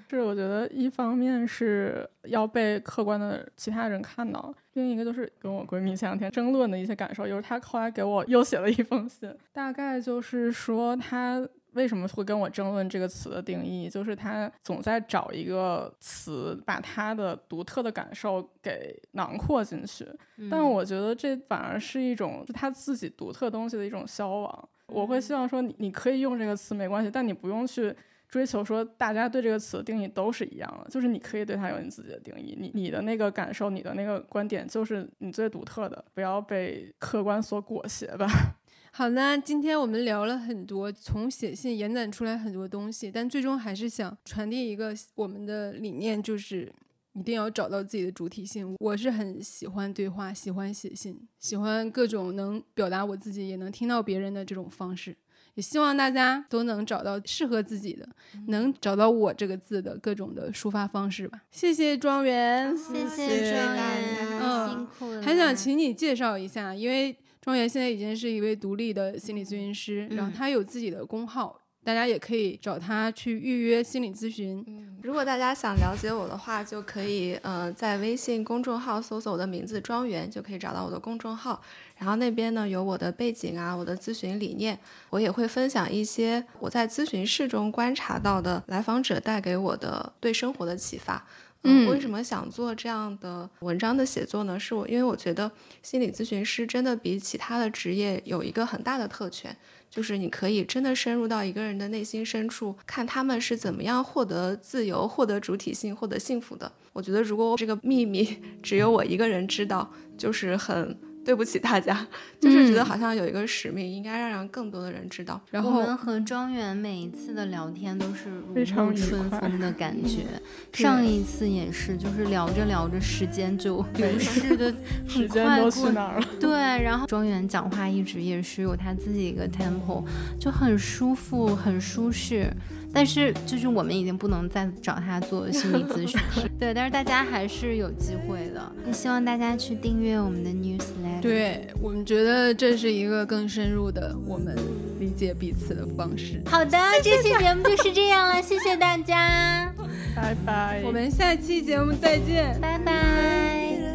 是我觉得一方面是要被客观的其他人看到，另一个就是跟我闺蜜前两天争论的一些感受，就是她后来给我又写了一封信，大概就是说她为什么会跟我争论这个词的定义，就是她总在找一个词把她的独特的感受给囊括进去，但嗯我觉得这反而是一种是他自己独特东西的一种消亡。我会希望说你你可以用这个词没关系，但你不用去追求说大家对这个词的定义都是一样的，就是你可以对它有你自己的定义，你你的那个感受，你的那个观点就是你最独特的，不要被客观所裹挟吧。好那，今天我们聊了很多，从写信延展出来很多东西，但最终还是想传递一个我们的理念，就是一定要找到自己的主体性。我是很喜欢对话，喜欢写信，喜欢各种能表达我自己，也能听到别人的这种方式。也希望大家都能找到适合自己的，能找到我这个字的各种的抒发方式吧。谢谢庄园，谢谢大园，家辛苦了。还想请你介绍一下，因为庄园现在已经是一位独立的心理咨询师，然后嗯他有自己的公号，大家也可以找他去预约心理咨询。如果大家想了解我的话，就可以呃在微信公众号搜索我的名字“庄园”，就可以找到我的公众号。然后那边呢有我的背景啊，我的咨询理念，我也会分享一些我在咨询室中观察到的来访者带给我的对生活的启发。嗯为什么想做这样的文章的写作呢？是我因为我觉得心理咨询师真的比其他的职业有一个很大的特权，就是你可以真的深入到一个人的内心深处，看他们是怎么样获得自由、获得主体性、获得幸福的。我觉得如果这个秘密 只有我一个人知道，就是很对不起大家，就是觉得嗯好像有一个使命，应该让让更多的人知道。然后我们和庄园每一次的聊天都是如非常愉沐春风的感觉，上一次也是，就是聊着聊着时间就流逝的很 时间快过都去。哪儿了？对，然后庄园讲话一直也是有他自己一个 tempo，就很舒服，很舒适。但是就是我们已经不能再找他做心理咨询了，对，但是大家还是有机会的。也希望大家去订阅我们的 newsletter。对我们觉得这是一个更深入的我们理解彼此的方式。好的，这期节目就是这样了，谢谢大家，拜拜。我们下期节目再见。拜拜。